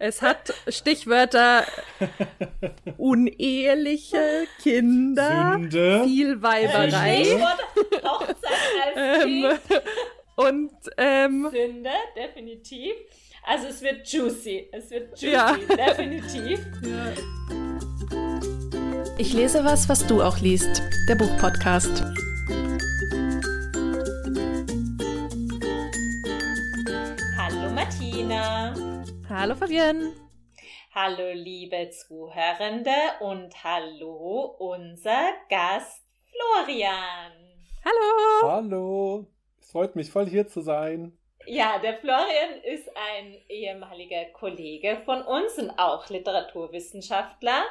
Es hat Stichwörter uneheliche Kinder, Sünde. viel Weiberei Stichwort Hochzeit als ähm, und ähm, Sünde, definitiv. Also es wird juicy. Es wird juicy, Ja. definitiv. Ich lese was, was du auch liest. Der Buchpodcast. Hallo Fabienne. Hallo liebe Zuhörende und hallo unser Gast Florian. Hallo. Hallo. Es freut mich voll hier zu sein. Ja, der Florian ist ein ehemaliger Kollege von uns und auch Literaturwissenschaftler.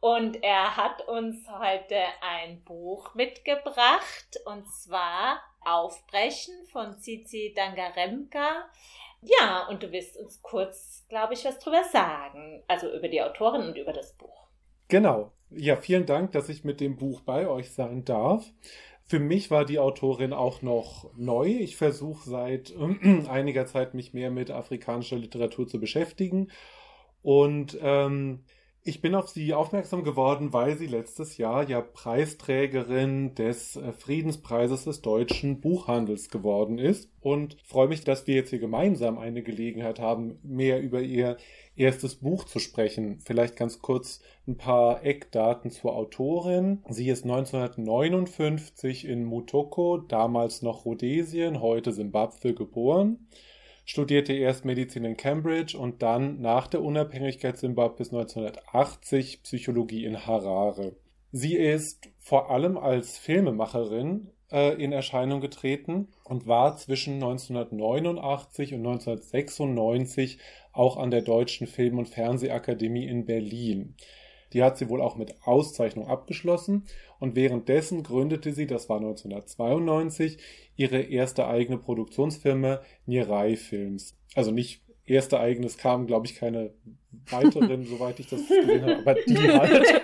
Und er hat uns heute ein Buch mitgebracht, und zwar Aufbrechen von Cici Dangaremka. Ja, und du wirst uns kurz, glaube ich, was drüber sagen. Also über die Autorin und über das Buch. Genau. Ja, vielen Dank, dass ich mit dem Buch bei euch sein darf. Für mich war die Autorin auch noch neu. Ich versuche seit einiger Zeit mich mehr mit afrikanischer Literatur zu beschäftigen. Und ähm, ich bin auf sie aufmerksam geworden, weil sie letztes Jahr ja Preisträgerin des äh, Friedenspreises des deutschen Buchhandels geworden ist und freue mich, dass wir jetzt hier gemeinsam eine Gelegenheit haben, mehr über ihr erstes Buch zu sprechen. Vielleicht ganz kurz ein paar Eckdaten zur Autorin. Sie ist 1959 in Mutoko, damals noch Rhodesien, heute Simbabwe geboren studierte erst Medizin in Cambridge und dann nach der Unabhängigkeit Simbabwes 1980 Psychologie in Harare. Sie ist vor allem als Filmemacherin äh, in Erscheinung getreten und war zwischen 1989 und 1996 auch an der Deutschen Film- und Fernsehakademie in Berlin. Die hat sie wohl auch mit Auszeichnung abgeschlossen und währenddessen gründete sie, das war 1992, ihre erste eigene Produktionsfirma Nirai Films. Also nicht erste eigene, es kamen, glaube ich, keine weiteren, soweit ich das gesehen habe, aber die halt.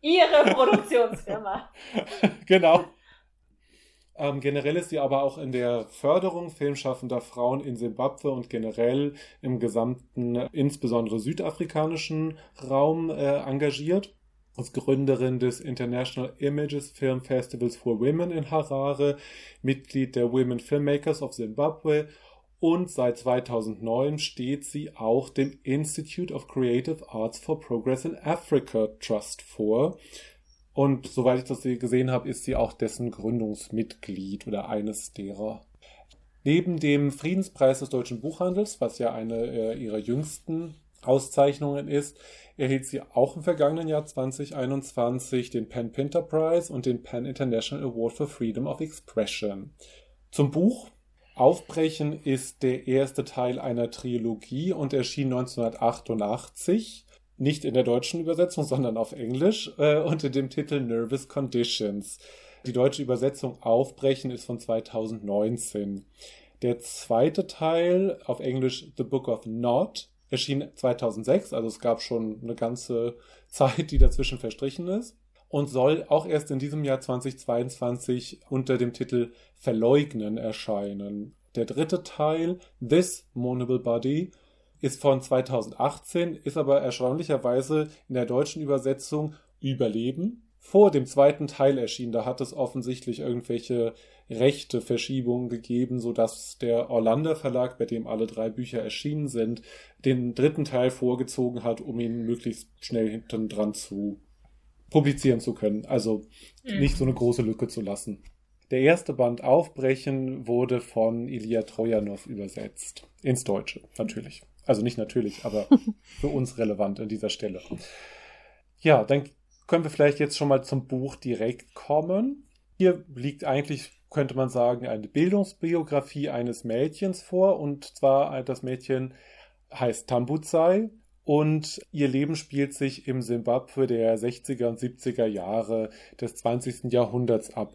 Ihre Produktionsfirma. genau. Ähm, generell ist sie aber auch in der Förderung filmschaffender Frauen in Simbabwe und generell im gesamten, insbesondere südafrikanischen Raum äh, engagiert. Als Gründerin des International Images Film Festivals for Women in Harare, Mitglied der Women Filmmakers of Zimbabwe und seit 2009 steht sie auch dem Institute of Creative Arts for Progress in Africa Trust vor. Und soweit ich das gesehen habe, ist sie auch dessen Gründungsmitglied oder eines derer. Neben dem Friedenspreis des deutschen Buchhandels, was ja eine äh, ihrer jüngsten Auszeichnungen ist, erhielt sie auch im vergangenen Jahr 2021 den Penn Pinter Prize und den Penn International Award for Freedom of Expression. Zum Buch Aufbrechen ist der erste Teil einer Trilogie und erschien 1988 nicht in der deutschen Übersetzung, sondern auf Englisch äh, unter dem Titel Nervous Conditions. Die deutsche Übersetzung Aufbrechen ist von 2019. Der zweite Teil auf Englisch The Book of Not erschien 2006, also es gab schon eine ganze Zeit, die dazwischen verstrichen ist und soll auch erst in diesem Jahr 2022 unter dem Titel Verleugnen erscheinen. Der dritte Teil, This Mournable Body, ist von 2018, ist aber erstaunlicherweise in der deutschen Übersetzung Überleben vor dem zweiten Teil erschienen. Da hat es offensichtlich irgendwelche rechte Verschiebungen gegeben, sodass der Orlander Verlag, bei dem alle drei Bücher erschienen sind, den dritten Teil vorgezogen hat, um ihn möglichst schnell hinten dran zu publizieren zu können. Also Mhm. nicht so eine große Lücke zu lassen. Der erste Band Aufbrechen wurde von Ilya Trojanow übersetzt. Ins Deutsche, natürlich. Also nicht natürlich, aber für uns relevant an dieser Stelle. Ja, dann können wir vielleicht jetzt schon mal zum Buch direkt kommen. Hier liegt eigentlich, könnte man sagen, eine Bildungsbiografie eines Mädchens vor. Und zwar das Mädchen heißt Tambuzai und ihr Leben spielt sich im Simbabwe der 60er und 70er Jahre des 20. Jahrhunderts ab.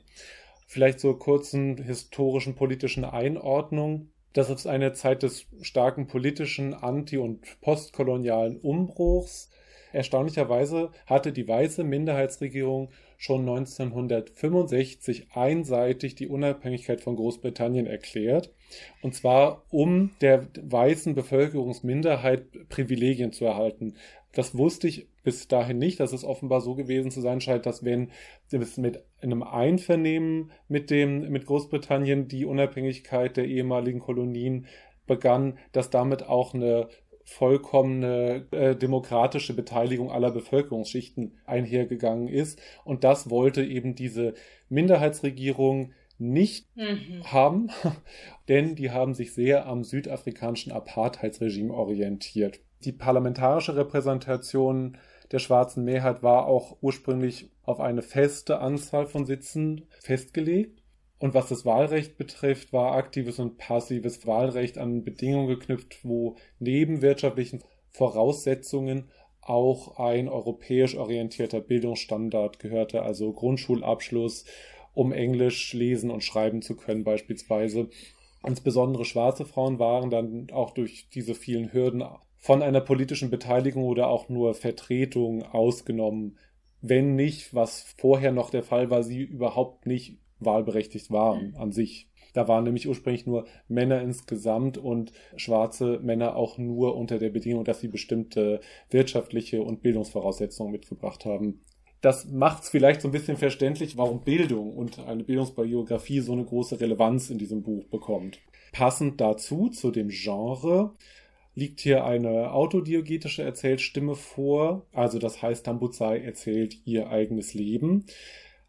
Vielleicht zur kurzen historischen politischen Einordnung. Das ist eine Zeit des starken politischen, anti- und postkolonialen Umbruchs. Erstaunlicherweise hatte die weiße Minderheitsregierung schon 1965 einseitig die Unabhängigkeit von Großbritannien erklärt. Und zwar, um der weißen Bevölkerungsminderheit Privilegien zu erhalten. Das wusste ich bis dahin nicht, dass es offenbar so gewesen zu sein scheint, dass wenn es mit einem Einvernehmen mit dem, mit Großbritannien die Unabhängigkeit der ehemaligen Kolonien begann, dass damit auch eine vollkommene äh, demokratische Beteiligung aller Bevölkerungsschichten einhergegangen ist. Und das wollte eben diese Minderheitsregierung nicht mhm. haben, denn die haben sich sehr am südafrikanischen Apartheidsregime orientiert. Die parlamentarische Repräsentation der schwarzen Mehrheit war auch ursprünglich auf eine feste Anzahl von Sitzen festgelegt. Und was das Wahlrecht betrifft, war aktives und passives Wahlrecht an Bedingungen geknüpft, wo neben wirtschaftlichen Voraussetzungen auch ein europäisch orientierter Bildungsstandard gehörte, also Grundschulabschluss, um Englisch lesen und schreiben zu können beispielsweise. Insbesondere schwarze Frauen waren dann auch durch diese vielen Hürden von einer politischen Beteiligung oder auch nur Vertretung ausgenommen. Wenn nicht, was vorher noch der Fall war, sie überhaupt nicht wahlberechtigt waren an sich. Da waren nämlich ursprünglich nur Männer insgesamt und schwarze Männer auch nur unter der Bedingung, dass sie bestimmte wirtschaftliche und Bildungsvoraussetzungen mitgebracht haben. Das macht es vielleicht so ein bisschen verständlich, warum Bildung und eine Bildungsbiografie so eine große Relevanz in diesem Buch bekommt. Passend dazu, zu dem Genre, liegt hier eine autodiogetische Erzählstimme vor. Also das heißt, Tambuzai erzählt ihr eigenes Leben.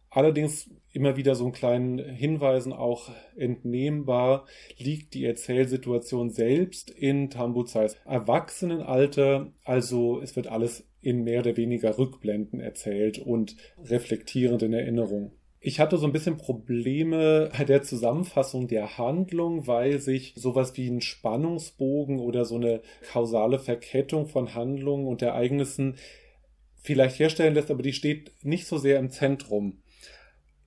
Allerdings immer wieder so einen kleinen Hinweisen auch entnehmbar, liegt die Erzählsituation selbst in Tambuzais Erwachsenenalter. Also es wird alles in mehr oder weniger Rückblenden erzählt und reflektierend in Erinnerung. Ich hatte so ein bisschen Probleme bei der Zusammenfassung der Handlung, weil sich sowas wie ein Spannungsbogen oder so eine kausale Verkettung von Handlungen und Ereignissen vielleicht herstellen lässt, aber die steht nicht so sehr im Zentrum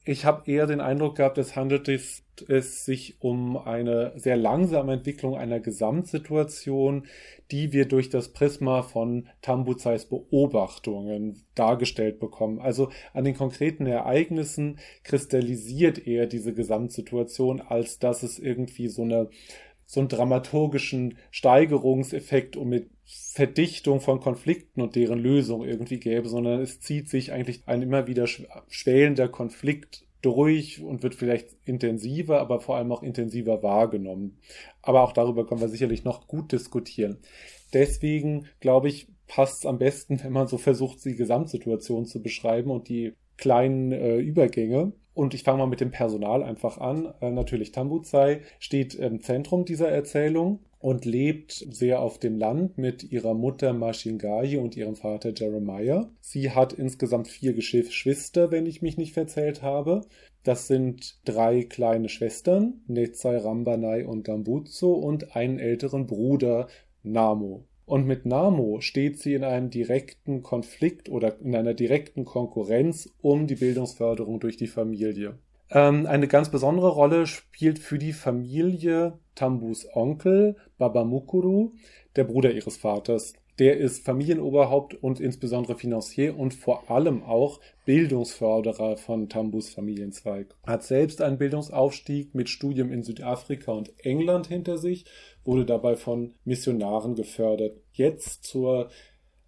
ich habe eher den Eindruck gehabt, es handelt es, sich um eine sehr langsame Entwicklung einer Gesamtsituation, die wir durch das Prisma von Tambuzais Beobachtungen dargestellt bekommen. Also an den konkreten Ereignissen kristallisiert eher diese Gesamtsituation, als dass es irgendwie so eine so einen dramaturgischen Steigerungseffekt und mit Verdichtung von Konflikten und deren Lösung irgendwie gäbe, sondern es zieht sich eigentlich ein immer wieder schwelender Konflikt durch und wird vielleicht intensiver, aber vor allem auch intensiver wahrgenommen. Aber auch darüber können wir sicherlich noch gut diskutieren. Deswegen glaube ich, passt es am besten, wenn man so versucht, die Gesamtsituation zu beschreiben und die kleinen äh, Übergänge. Und ich fange mal mit dem Personal einfach an. Äh, natürlich Tambuzai steht im Zentrum dieser Erzählung und lebt sehr auf dem Land mit ihrer Mutter Mashingai und ihrem Vater Jeremiah. Sie hat insgesamt vier Geschwister, wenn ich mich nicht verzählt habe. Das sind drei kleine Schwestern, Nezai, Rambanai und Dambuzo und einen älteren Bruder, Namo. Und mit Namo steht sie in einem direkten Konflikt oder in einer direkten Konkurrenz um die Bildungsförderung durch die Familie. Ähm, eine ganz besondere Rolle spielt für die Familie Tambus Onkel Baba Mukuru, der Bruder ihres Vaters. Der ist Familienoberhaupt und insbesondere Financier und vor allem auch Bildungsförderer von Tambus Familienzweig. Hat selbst einen Bildungsaufstieg mit Studium in Südafrika und England hinter sich, wurde dabei von Missionaren gefördert. Jetzt zur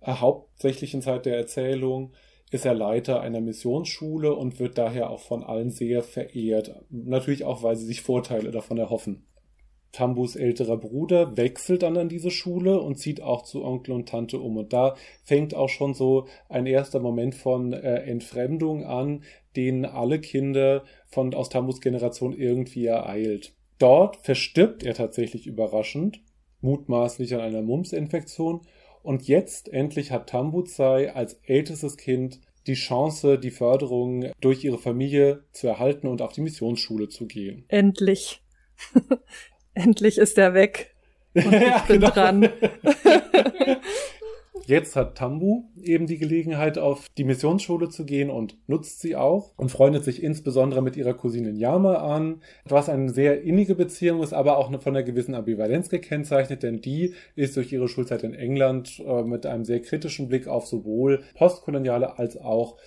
äh, hauptsächlichen Zeit der Erzählung ist er Leiter einer Missionsschule und wird daher auch von allen sehr verehrt. Natürlich auch, weil sie sich Vorteile davon erhoffen. Tambus älterer Bruder wechselt dann an diese Schule und zieht auch zu Onkel und Tante um. Und da fängt auch schon so ein erster Moment von äh, Entfremdung an, den alle Kinder von aus Tambus Generation irgendwie ereilt. Dort verstirbt er tatsächlich überraschend, mutmaßlich an einer Mumps-Infektion. Und jetzt endlich hat Tambuzai als ältestes Kind die Chance, die Förderung durch ihre Familie zu erhalten und auf die Missionsschule zu gehen. Endlich. Endlich ist er weg. Und ich bin genau. dran. Jetzt hat Tambu eben die Gelegenheit, auf die Missionsschule zu gehen und nutzt sie auch und freundet sich insbesondere mit ihrer Cousine Yama an, was eine sehr innige Beziehung ist, aber auch von einer gewissen Ambivalenz gekennzeichnet, denn die ist durch ihre Schulzeit in England äh, mit einem sehr kritischen Blick auf sowohl postkoloniale als auch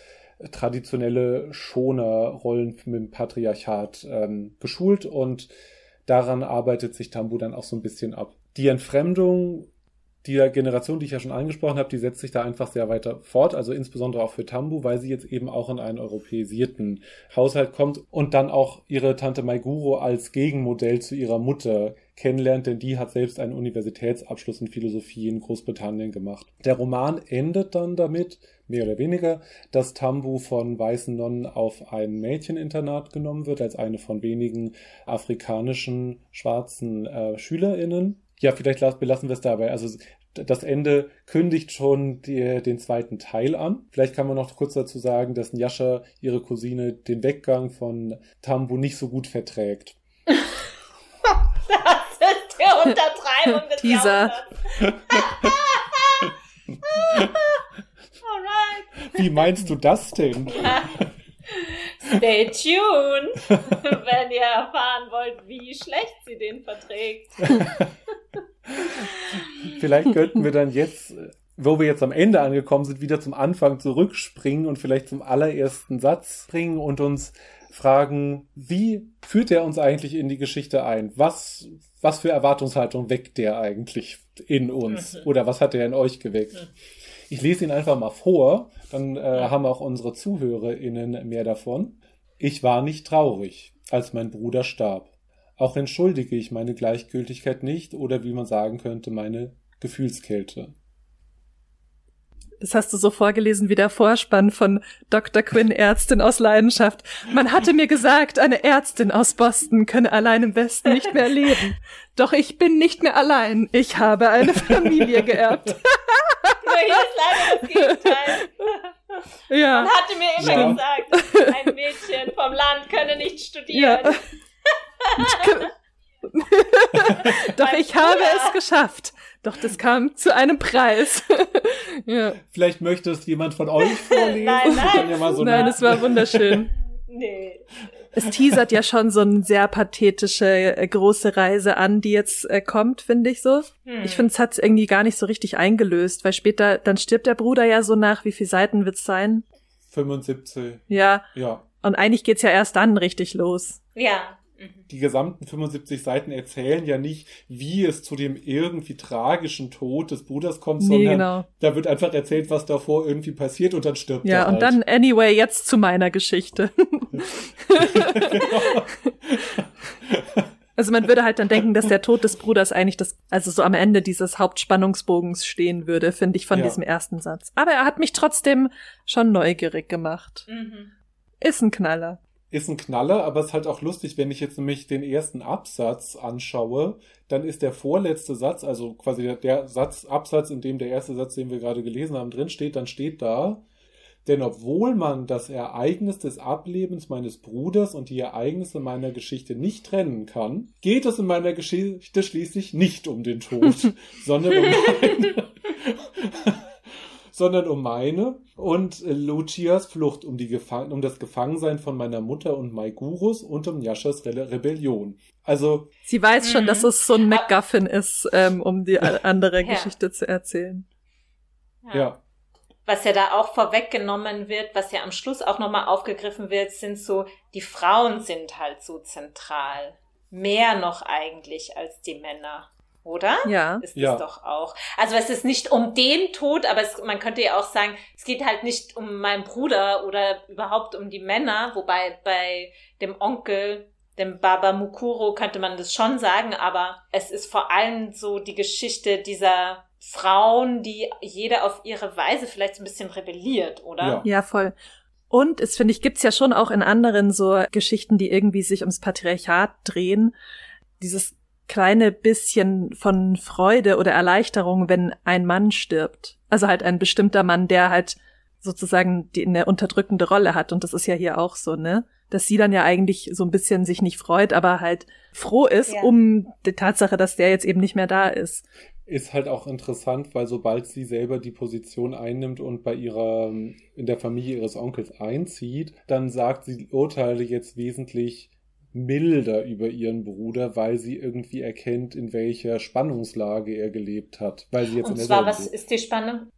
traditionelle Schonerrollen mit dem Patriarchat ähm, geschult und daran arbeitet sich Tambu dann auch so ein bisschen ab. Die Entfremdung die Generation, die ich ja schon angesprochen habe, die setzt sich da einfach sehr weiter fort, also insbesondere auch für Tambu, weil sie jetzt eben auch in einen europäisierten Haushalt kommt und dann auch ihre Tante Maiguro als Gegenmodell zu ihrer Mutter kennenlernt, denn die hat selbst einen Universitätsabschluss in Philosophie in Großbritannien gemacht. Der Roman endet dann damit, mehr oder weniger, dass Tambu von weißen Nonnen auf ein Mädcheninternat genommen wird, als eine von wenigen afrikanischen schwarzen äh, SchülerInnen ja, vielleicht belassen wir es dabei. Also das Ende kündigt schon die, den zweiten Teil an. Vielleicht kann man noch kurz dazu sagen, dass Njascha, ihre Cousine, den Weggang von Tambu nicht so gut verträgt. das ist die Untertreibung des Teaser. Alright. Wie meinst du das denn? Stay tuned, wenn ihr erfahren wollt, wie schlecht sie den verträgt. Vielleicht könnten wir dann jetzt, wo wir jetzt am Ende angekommen sind, wieder zum Anfang zurückspringen und vielleicht zum allerersten Satz bringen und uns fragen, wie führt er uns eigentlich in die Geschichte ein? Was, was für Erwartungshaltung weckt der eigentlich in uns? Oder was hat er in euch geweckt? Ich lese ihn einfach mal vor, dann äh, haben auch unsere ZuhörerInnen mehr davon. Ich war nicht traurig, als mein Bruder starb. Auch entschuldige ich meine Gleichgültigkeit nicht oder wie man sagen könnte, meine Gefühlskälte. Das hast du so vorgelesen wie der Vorspann von Dr. Quinn, Ärztin aus Leidenschaft. Man hatte mir gesagt, eine Ärztin aus Boston könne allein im Westen nicht mehr leben. Doch ich bin nicht mehr allein. Ich habe eine Familie geerbt. Nur hier ist leider das Gegenteil. Ja. Man hatte mir immer ja. gesagt, ein Mädchen vom Land könne nicht studieren. Ja. Doch ich habe es geschafft. Doch das kam zu einem Preis. ja. Vielleicht möchte es jemand von euch vorlesen. nein, nein. Ja so nein, es war wunderschön. nee. Es teasert ja schon so eine sehr pathetische äh, große Reise an, die jetzt äh, kommt, finde ich so. Hm. Ich finde, es hat irgendwie gar nicht so richtig eingelöst, weil später, dann stirbt der Bruder ja so nach, wie viele Seiten wird's sein? 75. Ja. Ja. Und eigentlich geht's ja erst dann richtig los. Ja. Mhm. die gesamten 75 Seiten erzählen ja nicht, wie es zu dem irgendwie tragischen Tod des Bruders kommt, nee, sondern genau. da wird einfach erzählt, was davor irgendwie passiert und dann stirbt ja, er. Ja, und halt. dann anyway jetzt zu meiner Geschichte. Also man würde halt dann denken, dass der Tod des Bruders eigentlich das, also so am Ende dieses Hauptspannungsbogens stehen würde, finde ich von ja. diesem ersten Satz. Aber er hat mich trotzdem schon neugierig gemacht. Mhm. Ist ein Knaller ist ein Knaller, aber es ist halt auch lustig, wenn ich jetzt nämlich den ersten Absatz anschaue, dann ist der vorletzte Satz, also quasi der, der Satz, Absatz, in dem der erste Satz, den wir gerade gelesen haben, drin steht, dann steht da, denn obwohl man das Ereignis des Ablebens meines Bruders und die Ereignisse meiner Geschichte nicht trennen kann, geht es in meiner Geschichte schließlich nicht um den Tod, sondern um meine, sondern um meine und äh, Lucias Flucht, um, die Gefang um das Gefangensein von meiner Mutter und Maigurus und um Yashas Re Rebellion. Also. Sie weiß schon, dass mhm. es so ein MacGuffin ist, ähm, um die andere ja. Geschichte zu erzählen. Ja. ja. Was ja da auch vorweggenommen wird, was ja am Schluss auch nochmal aufgegriffen wird, sind so, die Frauen sind halt so zentral. Mehr noch eigentlich als die Männer oder? Ja. Ist ja. doch auch. Also es ist nicht um den Tod, aber es, man könnte ja auch sagen, es geht halt nicht um meinen Bruder oder überhaupt um die Männer, wobei bei dem Onkel, dem Baba Mukuro, könnte man das schon sagen, aber es ist vor allem so die Geschichte dieser Frauen, die jeder auf ihre Weise vielleicht so ein bisschen rebelliert, oder? Ja, ja voll. Und es finde ich, gibt's ja schon auch in anderen so Geschichten, die irgendwie sich ums Patriarchat drehen. Dieses kleine bisschen von Freude oder Erleichterung, wenn ein Mann stirbt. Also halt ein bestimmter Mann, der halt sozusagen die, eine unterdrückende Rolle hat. Und das ist ja hier auch so, ne? Dass sie dann ja eigentlich so ein bisschen sich nicht freut, aber halt froh ist ja. um die Tatsache, dass der jetzt eben nicht mehr da ist. Ist halt auch interessant, weil sobald sie selber die Position einnimmt und bei ihrer, in der Familie ihres Onkels einzieht, dann sagt sie Urteile jetzt wesentlich milder über ihren Bruder, weil sie irgendwie erkennt, in welcher Spannungslage er gelebt hat. Weil sie jetzt Und in zwar, was ist die Spannung?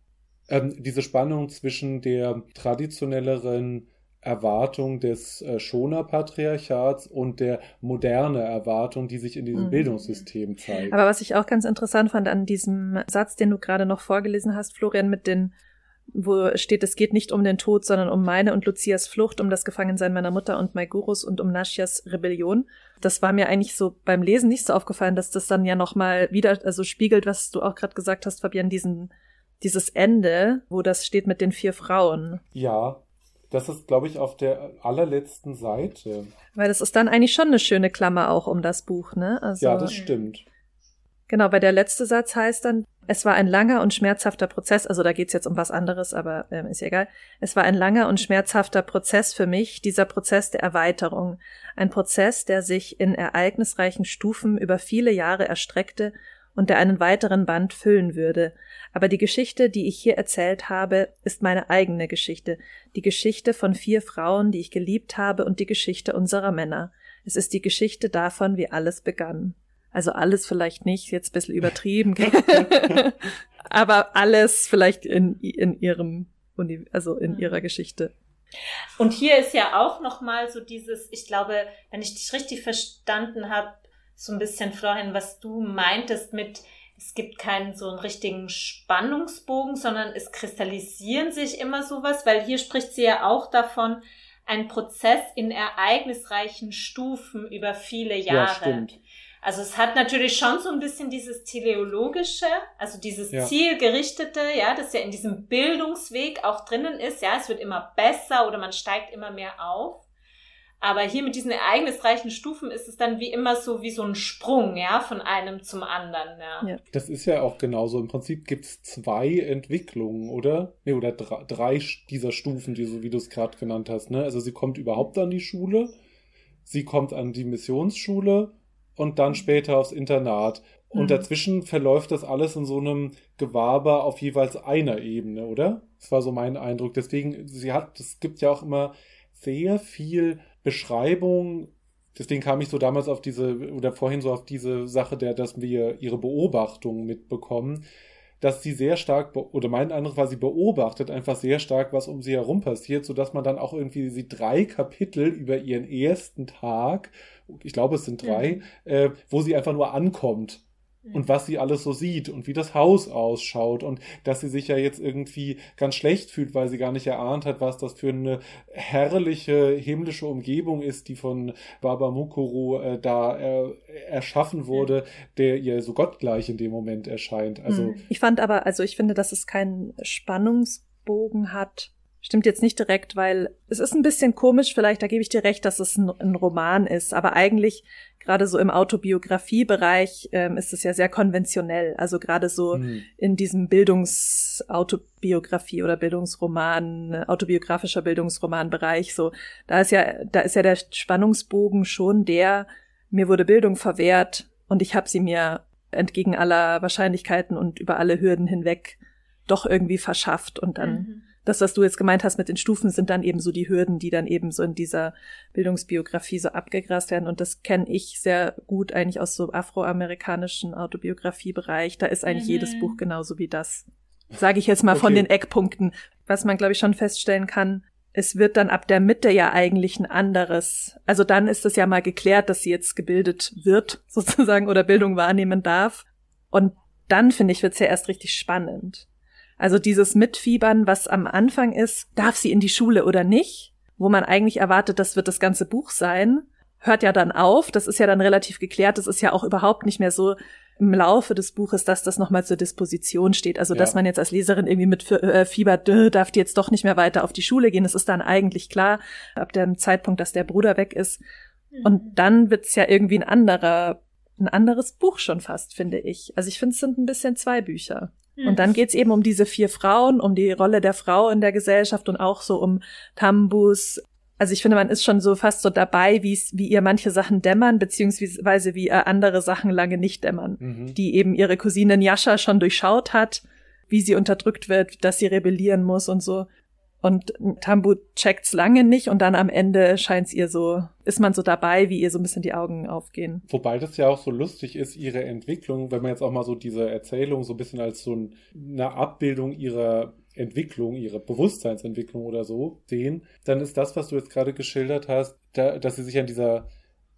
Ähm, diese Spannung zwischen der traditionelleren Erwartung des äh, Schoner-Patriarchats und der moderne Erwartung, die sich in diesem mhm. Bildungssystem zeigt. Aber was ich auch ganz interessant fand an diesem Satz, den du gerade noch vorgelesen hast, Florian, mit den wo steht, es geht nicht um den Tod, sondern um meine und Lucias Flucht, um das Gefangensein meiner Mutter und Maigurus und um Nashias Rebellion. Das war mir eigentlich so beim Lesen nicht so aufgefallen, dass das dann ja nochmal wieder, also spiegelt, was du auch gerade gesagt hast, Fabian, diesen, dieses Ende, wo das steht mit den vier Frauen. Ja, das ist, glaube ich, auf der allerletzten Seite. Weil das ist dann eigentlich schon eine schöne Klammer auch um das Buch, ne? Also, ja, das stimmt. Genau, weil der letzte Satz heißt dann, es war ein langer und schmerzhafter Prozess, also da geht's jetzt um was anderes, aber ähm, ist ja egal. Es war ein langer und schmerzhafter Prozess für mich, dieser Prozess der Erweiterung. Ein Prozess, der sich in ereignisreichen Stufen über viele Jahre erstreckte und der einen weiteren Band füllen würde. Aber die Geschichte, die ich hier erzählt habe, ist meine eigene Geschichte, die Geschichte von vier Frauen, die ich geliebt habe, und die Geschichte unserer Männer. Es ist die Geschichte davon, wie alles begann. Also alles vielleicht nicht, jetzt ein bisschen übertrieben, aber alles vielleicht in, in ihrem, also in mhm. ihrer Geschichte. Und hier ist ja auch nochmal so dieses, ich glaube, wenn ich dich richtig verstanden habe, so ein bisschen, Florian, was du meintest mit, es gibt keinen so einen richtigen Spannungsbogen, sondern es kristallisieren sich immer sowas, weil hier spricht sie ja auch davon, ein Prozess in ereignisreichen Stufen über viele Jahre. Ja, stimmt. Also es hat natürlich schon so ein bisschen dieses teleologische, also dieses ja. zielgerichtete, ja, das ja in diesem Bildungsweg auch drinnen ist, ja, es wird immer besser oder man steigt immer mehr auf. Aber hier mit diesen ereignisreichen Stufen ist es dann wie immer so wie so ein Sprung, ja, von einem zum anderen, ja. ja. Das ist ja auch genauso. Im Prinzip gibt es zwei Entwicklungen, oder? Nee, oder drei, drei dieser Stufen, die so wie du es gerade genannt hast, ne? Also sie kommt überhaupt an die Schule, sie kommt an die Missionsschule und dann später aufs Internat. Und mhm. dazwischen verläuft das alles in so einem Gewaber auf jeweils einer Ebene, oder? Das war so mein Eindruck. Deswegen, sie hat, es gibt ja auch immer sehr viel Beschreibung. Deswegen kam ich so damals auf diese, oder vorhin so auf diese Sache, der, dass wir ihre Beobachtungen mitbekommen dass sie sehr stark, oder mein Eindruck war, sie beobachtet einfach sehr stark, was um sie herum passiert, sodass man dann auch irgendwie sie drei Kapitel über ihren ersten Tag, ich glaube es sind drei, mhm. äh, wo sie einfach nur ankommt und was sie alles so sieht und wie das Haus ausschaut und dass sie sich ja jetzt irgendwie ganz schlecht fühlt, weil sie gar nicht erahnt hat, was das für eine herrliche himmlische Umgebung ist, die von Baba Mukuru äh, da äh, erschaffen wurde, der ihr so gottgleich in dem Moment erscheint. Also hm. ich fand aber, also ich finde, dass es keinen Spannungsbogen hat, Stimmt jetzt nicht direkt, weil es ist ein bisschen komisch, vielleicht, da gebe ich dir recht, dass es ein, ein Roman ist, aber eigentlich gerade so im Autobiografiebereich ähm, ist es ja sehr konventionell. Also gerade so mhm. in diesem Bildungsautobiografie oder Bildungsroman, autobiografischer Bildungsromanbereich, so, da ist ja, da ist ja der Spannungsbogen schon der, mir wurde Bildung verwehrt und ich habe sie mir entgegen aller Wahrscheinlichkeiten und über alle Hürden hinweg doch irgendwie verschafft und dann mhm das, was du jetzt gemeint hast mit den Stufen, sind dann eben so die Hürden, die dann eben so in dieser Bildungsbiografie so abgegrast werden. Und das kenne ich sehr gut eigentlich aus so afroamerikanischen Autobiografiebereich. Da ist eigentlich mhm. jedes Buch genauso wie das. Sage ich jetzt mal okay. von den Eckpunkten. Was man, glaube ich, schon feststellen kann, es wird dann ab der Mitte ja eigentlich ein anderes. Also dann ist es ja mal geklärt, dass sie jetzt gebildet wird, sozusagen, oder Bildung wahrnehmen darf. Und dann, finde ich, wird es ja erst richtig spannend. Also dieses Mitfiebern, was am Anfang ist, darf sie in die Schule oder nicht, wo man eigentlich erwartet, das wird das ganze Buch sein, hört ja dann auf. Das ist ja dann relativ geklärt. Das ist ja auch überhaupt nicht mehr so im Laufe des Buches, dass das nochmal zur Disposition steht. Also, ja. dass man jetzt als Leserin irgendwie mit äh, Fieber, darf die jetzt doch nicht mehr weiter auf die Schule gehen. Das ist dann eigentlich klar, ab dem Zeitpunkt, dass der Bruder weg ist. Mhm. Und dann wird's ja irgendwie ein anderer, ein anderes Buch schon fast, finde ich. Also ich finde, es sind ein bisschen zwei Bücher. Und dann geht's eben um diese vier Frauen, um die Rolle der Frau in der Gesellschaft und auch so um Tambus. Also ich finde, man ist schon so fast so dabei, wie wie ihr manche Sachen dämmern, beziehungsweise wie ihr andere Sachen lange nicht dämmern, mhm. die eben ihre Cousine Njascha schon durchschaut hat, wie sie unterdrückt wird, dass sie rebellieren muss und so. Und Tambu checkt's lange nicht und dann am Ende scheint's ihr so, ist man so dabei, wie ihr so ein bisschen die Augen aufgehen. Wobei das ja auch so lustig ist, ihre Entwicklung, wenn man jetzt auch mal so diese Erzählung so ein bisschen als so eine Abbildung ihrer Entwicklung, ihre Bewusstseinsentwicklung oder so sehen, dann ist das, was du jetzt gerade geschildert hast, da, dass sie sich an dieser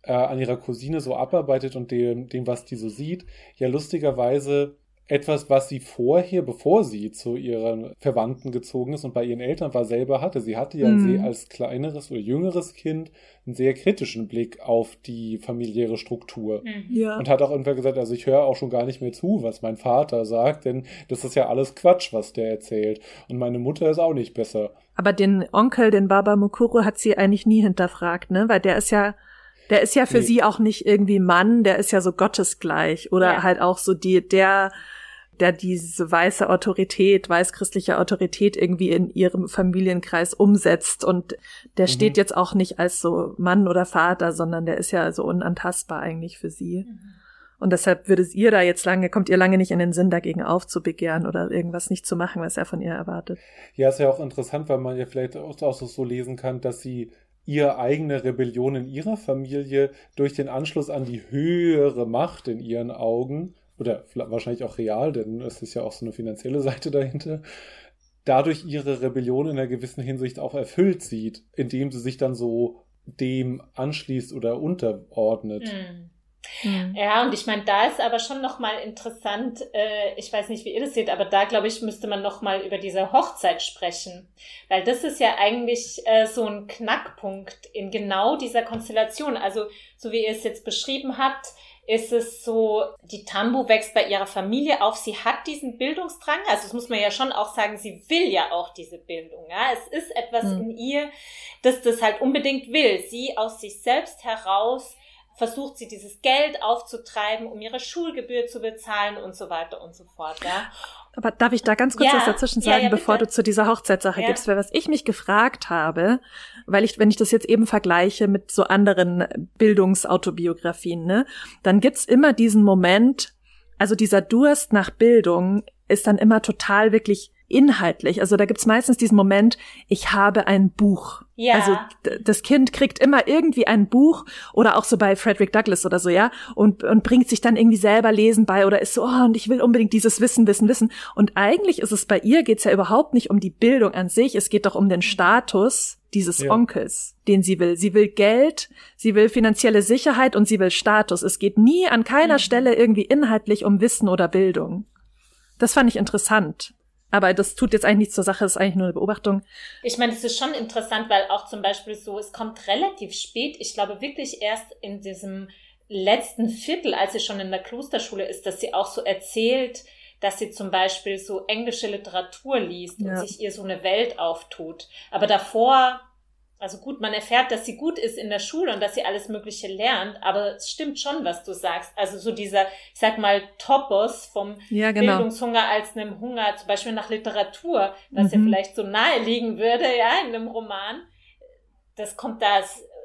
äh, an ihrer Cousine so abarbeitet und dem, dem, was die so sieht, ja lustigerweise etwas, was sie vorher, bevor sie zu ihren Verwandten gezogen ist und bei ihren Eltern war, selber hatte. Sie hatte ja mhm. als kleineres oder jüngeres Kind einen sehr kritischen Blick auf die familiäre Struktur. Mhm. Ja. Und hat auch irgendwann gesagt, also ich höre auch schon gar nicht mehr zu, was mein Vater sagt, denn das ist ja alles Quatsch, was der erzählt. Und meine Mutter ist auch nicht besser. Aber den Onkel, den Baba Mukuru, hat sie eigentlich nie hinterfragt, ne? Weil der ist ja der ist ja für nee. sie auch nicht irgendwie Mann, der ist ja so gottesgleich oder ja. halt auch so die, der, der diese weiße Autorität, weißchristliche Autorität irgendwie in ihrem Familienkreis umsetzt und der mhm. steht jetzt auch nicht als so Mann oder Vater, sondern der ist ja so unantastbar eigentlich für sie. Mhm. Und deshalb würde es ihr da jetzt lange, kommt ihr lange nicht in den Sinn, dagegen aufzubegehren oder irgendwas nicht zu machen, was er von ihr erwartet. Ja, ist ja auch interessant, weil man ja vielleicht auch so lesen kann, dass sie ihre eigene Rebellion in ihrer Familie durch den Anschluss an die höhere Macht in ihren Augen, oder wahrscheinlich auch real, denn es ist ja auch so eine finanzielle Seite dahinter, dadurch ihre Rebellion in einer gewissen Hinsicht auch erfüllt sieht, indem sie sich dann so dem anschließt oder unterordnet. Mhm. Mhm. Ja, und ich meine, da ist aber schon nochmal interessant, äh, ich weiß nicht, wie ihr das seht, aber da, glaube ich, müsste man nochmal über diese Hochzeit sprechen. Weil das ist ja eigentlich äh, so ein Knackpunkt in genau dieser Konstellation. Also, so wie ihr es jetzt beschrieben habt, ist es so, die Tambu wächst bei ihrer Familie auf, sie hat diesen Bildungsdrang, also das muss man ja schon auch sagen, sie will ja auch diese Bildung, ja, es ist etwas mhm. in ihr, das das halt unbedingt will, sie aus sich selbst heraus versucht sie dieses Geld aufzutreiben, um ihre Schulgebühr zu bezahlen und so weiter und so fort. Ja. Aber darf ich da ganz kurz ja, was dazwischen sagen, ja, ja, bevor du zu dieser Hochzeitssache gibst? Weil was ich mich gefragt habe, weil ich, wenn ich das jetzt eben vergleiche mit so anderen Bildungsautobiografien, ne, dann gibt's immer diesen Moment, also dieser Durst nach Bildung ist dann immer total wirklich inhaltlich. Also da gibt's meistens diesen Moment, ich habe ein Buch. Ja. Also das Kind kriegt immer irgendwie ein Buch oder auch so bei Frederick Douglass oder so, ja, und, und bringt sich dann irgendwie selber Lesen bei oder ist so, oh, und ich will unbedingt dieses Wissen, Wissen, Wissen. Und eigentlich ist es bei ihr, geht's ja überhaupt nicht um die Bildung an sich, es geht doch um den Status dieses ja. Onkels, den sie will. Sie will Geld, sie will finanzielle Sicherheit und sie will Status. Es geht nie an keiner mhm. Stelle irgendwie inhaltlich um Wissen oder Bildung. Das fand ich interessant. Aber das tut jetzt eigentlich nichts zur Sache, das ist eigentlich nur eine Beobachtung. Ich meine, das ist schon interessant, weil auch zum Beispiel so, es kommt relativ spät, ich glaube wirklich erst in diesem letzten Viertel, als sie schon in der Klosterschule ist, dass sie auch so erzählt, dass sie zum Beispiel so englische Literatur liest ja. und sich ihr so eine Welt auftut. Aber davor also gut, man erfährt, dass sie gut ist in der Schule und dass sie alles Mögliche lernt, aber es stimmt schon, was du sagst. Also so dieser, ich sag mal, Topos vom ja, genau. Bildungshunger als einem Hunger, zum Beispiel nach Literatur, was mhm. ja vielleicht so nahe liegen würde, ja, in einem Roman, das kommt da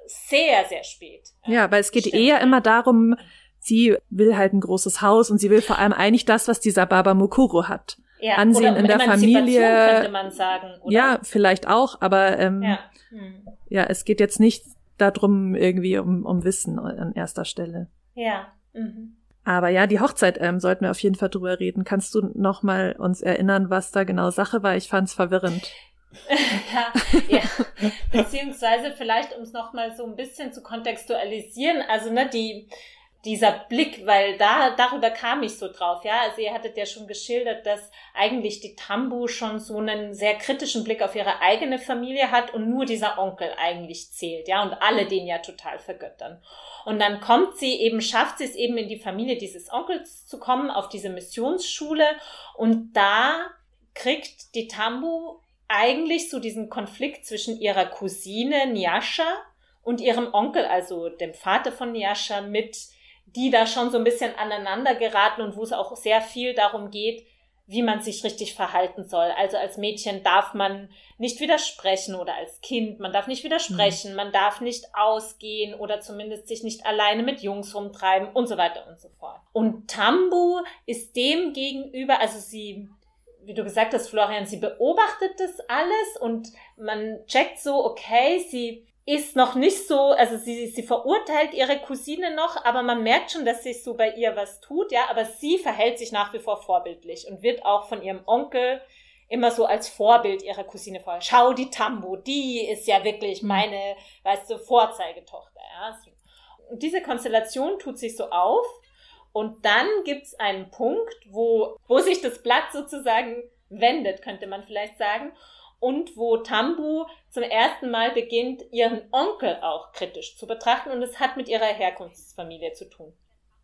sehr, sehr spät. Ja, weil es geht stimmt. eher immer darum, sie will halt ein großes Haus und sie will vor allem eigentlich das, was dieser Baba Mukuro hat. Ja, Ansehen in der Familie. Könnte man sagen, oder? Ja, vielleicht auch, aber ähm, ja. Hm. ja, es geht jetzt nicht darum, irgendwie um, um Wissen an erster Stelle. Ja. Mhm. Aber ja, die Hochzeit ähm, sollten wir auf jeden Fall drüber reden. Kannst du noch mal uns erinnern, was da genau Sache war? Ich fand's verwirrend. ja, ja, beziehungsweise vielleicht, um es noch mal so ein bisschen zu kontextualisieren. Also ne, die dieser Blick, weil da, darüber kam ich so drauf, ja. Also ihr hattet ja schon geschildert, dass eigentlich die Tambu schon so einen sehr kritischen Blick auf ihre eigene Familie hat und nur dieser Onkel eigentlich zählt, ja, und alle den ja total vergöttern. Und dann kommt sie eben, schafft sie es eben in die Familie dieses Onkels zu kommen, auf diese Missionsschule und da kriegt die Tambu eigentlich so diesen Konflikt zwischen ihrer Cousine Nyasha und ihrem Onkel, also dem Vater von Nyasha, mit die da schon so ein bisschen aneinander geraten und wo es auch sehr viel darum geht, wie man sich richtig verhalten soll. Also als Mädchen darf man nicht widersprechen oder als Kind, man darf nicht widersprechen, mhm. man darf nicht ausgehen oder zumindest sich nicht alleine mit Jungs rumtreiben und so weiter und so fort. Und Tambu ist dem gegenüber, also sie, wie du gesagt hast, Florian, sie beobachtet das alles und man checkt so, okay, sie ist noch nicht so, also sie, sie verurteilt ihre Cousine noch, aber man merkt schon, dass sich so bei ihr was tut, ja, aber sie verhält sich nach wie vor vorbildlich und wird auch von ihrem Onkel immer so als Vorbild ihrer Cousine vor. Schau die Tambo, die ist ja wirklich Mhm. meine, weißt du, Vorzeigetochter. Ja? Und diese Konstellation tut sich so auf und dann gibt's einen Punkt, wo, wo sich das Blatt sozusagen wendet, könnte man vielleicht sagen, und wo Tambu zum ersten Mal beginnt, ihren Onkel auch kritisch zu betrachten und es hat mit ihrer Herkunftsfamilie zu tun.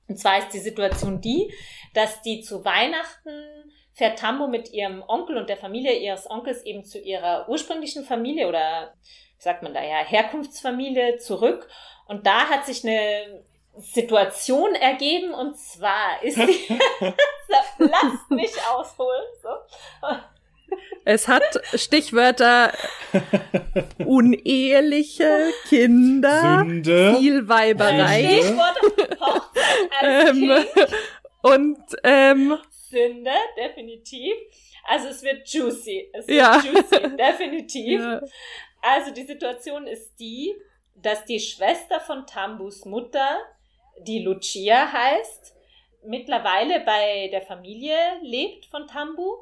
Und zwar ist die Situation die, dass die zu Weihnachten fährt Tambo mit ihrem Onkel und der Familie ihres Onkels eben zu ihrer ursprünglichen Familie oder wie sagt man da ja, Herkunftsfamilie zurück. Und da hat sich eine Situation ergeben und zwar ist die, lasst mich ausholen, so. Es hat Stichwörter uneheliche Kinder, Sünde. viel Weiberei Stichwort als ähm, und ähm, Sünde, definitiv. Also es wird juicy. Es wird Ja. juicy, definitiv. ja, Also die Situation ist die, dass die Schwester von Tambus Mutter, die Lucia heißt, mittlerweile bei der Familie lebt von Tambu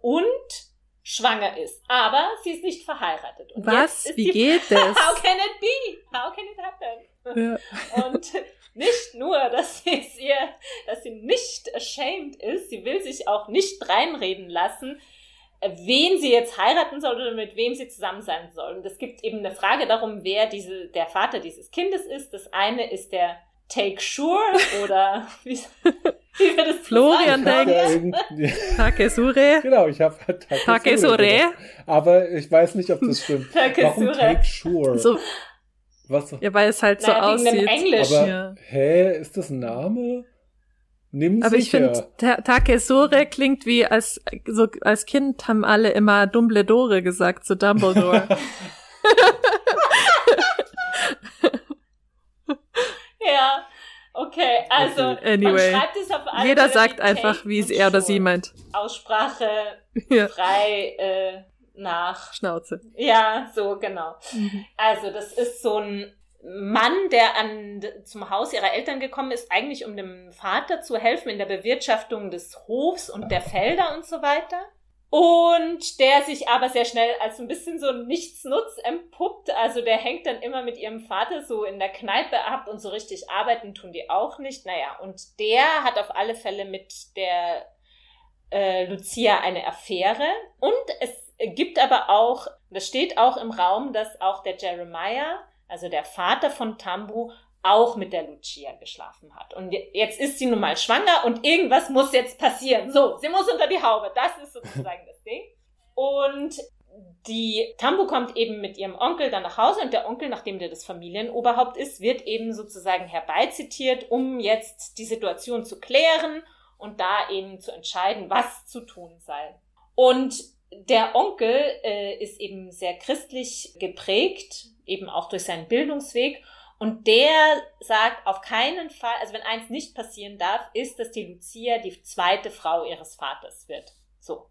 und schwanger ist. Aber sie ist nicht verheiratet. Und was? Wie geht das? How can it be? How can it happen? Ja. Und nicht nur, dass sie es ihr, dass sie nicht ashamed ist, sie will sich auch nicht reinreden lassen, wen sie jetzt heiraten soll oder mit wem sie zusammen sein soll. Und es gibt eben eine Frage darum, wer diese, der Vater dieses Kindes ist. Das eine ist der Take Sure oder wie, wie wird es Florian denkt- Takesure. genau, ich habe Takesure. Aber ich weiß nicht, ob das stimmt. Warum Takesure. Take Sure? So, Was? ja, weil es halt so Naja, dem aussieht. Englisch. Aber Ja. hä, ist das ein Name? Nimm Aber ich sicher. finde, Ta Takesure klingt wie als so als Kind haben alle immer Dumbledore gesagt zu Dumbledore. Ja, okay, also. Anyway. man schreibt es auf alle Jeder sagt einfach, wie es er oder sie meint. Aussprache Ja. frei äh, nach. Schnauze. Ja, so genau. Also das ist so ein Mann, der an, zum Haus ihrer Eltern gekommen ist, eigentlich um dem Vater zu helfen in der Bewirtschaftung des Hofs und der Felder und so weiter. Und der sich aber sehr schnell als so ein bisschen so Nichtsnutz empuppt. Also der hängt dann immer mit ihrem Vater so in der Kneipe ab und so richtig arbeiten tun die auch nicht. Naja, und der hat auf alle Fälle mit der äh, Lucia eine Affäre. Und es gibt aber auch, das steht auch im Raum, dass auch der Jeremiah, also der Vater von Tambu, auch mit der Lucia geschlafen hat. Und je- jetzt ist sie nun mal schwanger und irgendwas muss jetzt passieren. So, sie muss unter die Haube. Das ist sozusagen das Ding. Und die Tambu kommt eben mit ihrem Onkel dann nach Hause und der Onkel, nachdem der das Familienoberhaupt ist, wird eben sozusagen herbeizitiert, um jetzt die Situation zu klären und da eben zu entscheiden, was zu tun sei. Und der Onkel äh, ist eben sehr christlich geprägt, eben auch durch seinen Bildungsweg. Und der sagt auf keinen Fall, also wenn eins nicht passieren darf, ist, dass die Lucia die zweite Frau ihres Vaters wird. So.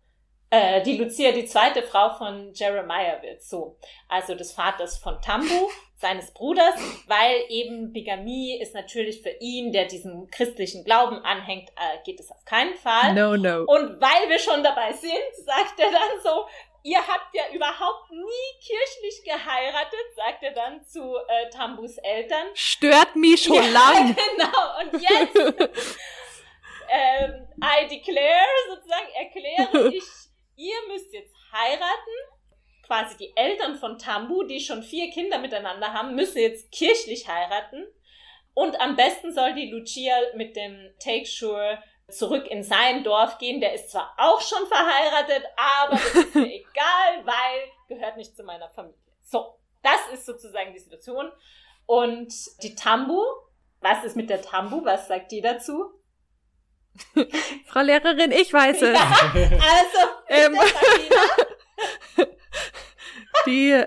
Äh, die Lucia die zweite Frau von Jeremiah wird. So. Also des Vaters von Tambu, seines Bruders, weil eben Bigamie ist natürlich für ihn, der diesem christlichen Glauben anhängt, äh, geht es auf keinen Fall. No, no. Und weil wir schon dabei sind, sagt er dann so, ihr habt ja überhaupt nie kirchlich geheiratet, sagt er dann zu äh, Tambus Eltern. Stört mich schon Ja, lang. Genau, und jetzt ähm, I declare, sozusagen erkläre ich, ihr müsst jetzt heiraten. Quasi die Eltern von Tambu, die schon vier Kinder miteinander haben, müssen jetzt kirchlich heiraten. Und am besten soll die Lucia mit dem Take Sure zurück in sein Dorf gehen. Der ist zwar auch schon verheiratet, aber das ist mir egal, weil gehört nicht zu meiner Familie. So, das ist sozusagen die Situation. Und die Tambu, was ist mit der Tambu? Was sagt die dazu? Frau Lehrerin, ich weiß es. Ja, also, Ähm. Die.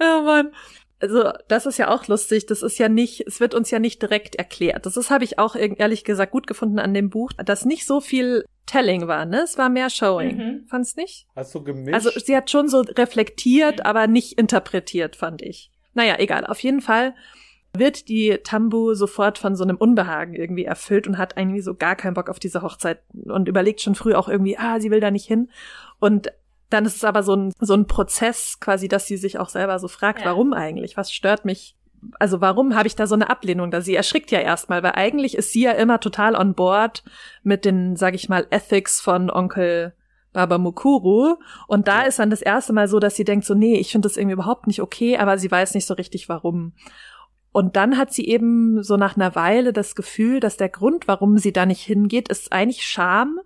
oh Mann. Also, das ist ja auch lustig. Das ist ja nicht, es wird uns ja nicht direkt erklärt. Das ist, habe ich auch ehr- ehrlich gesagt gut gefunden an dem Buch, dass nicht so viel Telling war, ne? Es war mehr Showing. Mhm. Fand's nicht? Hast du gemischt? Also, sie hat schon so reflektiert, Mhm. aber nicht interpretiert, fand ich. Naja, egal. Auf jeden Fall wird die Tambu sofort von so einem Unbehagen irgendwie erfüllt und hat irgendwie so gar keinen Bock auf diese Hochzeit und überlegt schon früh auch irgendwie, ah, sie will da nicht hin. Und dann ist es aber so ein, so ein Prozess quasi, dass sie sich auch selber so fragt, ja. warum eigentlich? Was stört mich? Also warum habe ich da so eine Ablehnung da? Sie erschrickt ja erstmal, weil eigentlich ist sie ja immer total on board mit den, sag ich mal, Ethics von Onkel Baba Mukuru. Und da ist dann das erste Mal so, dass sie denkt so, nee, ich finde das irgendwie überhaupt nicht okay, aber sie weiß nicht so richtig warum. Und dann hat sie eben so nach einer Weile das Gefühl, dass der Grund, warum sie da nicht hingeht, ist eigentlich Scham,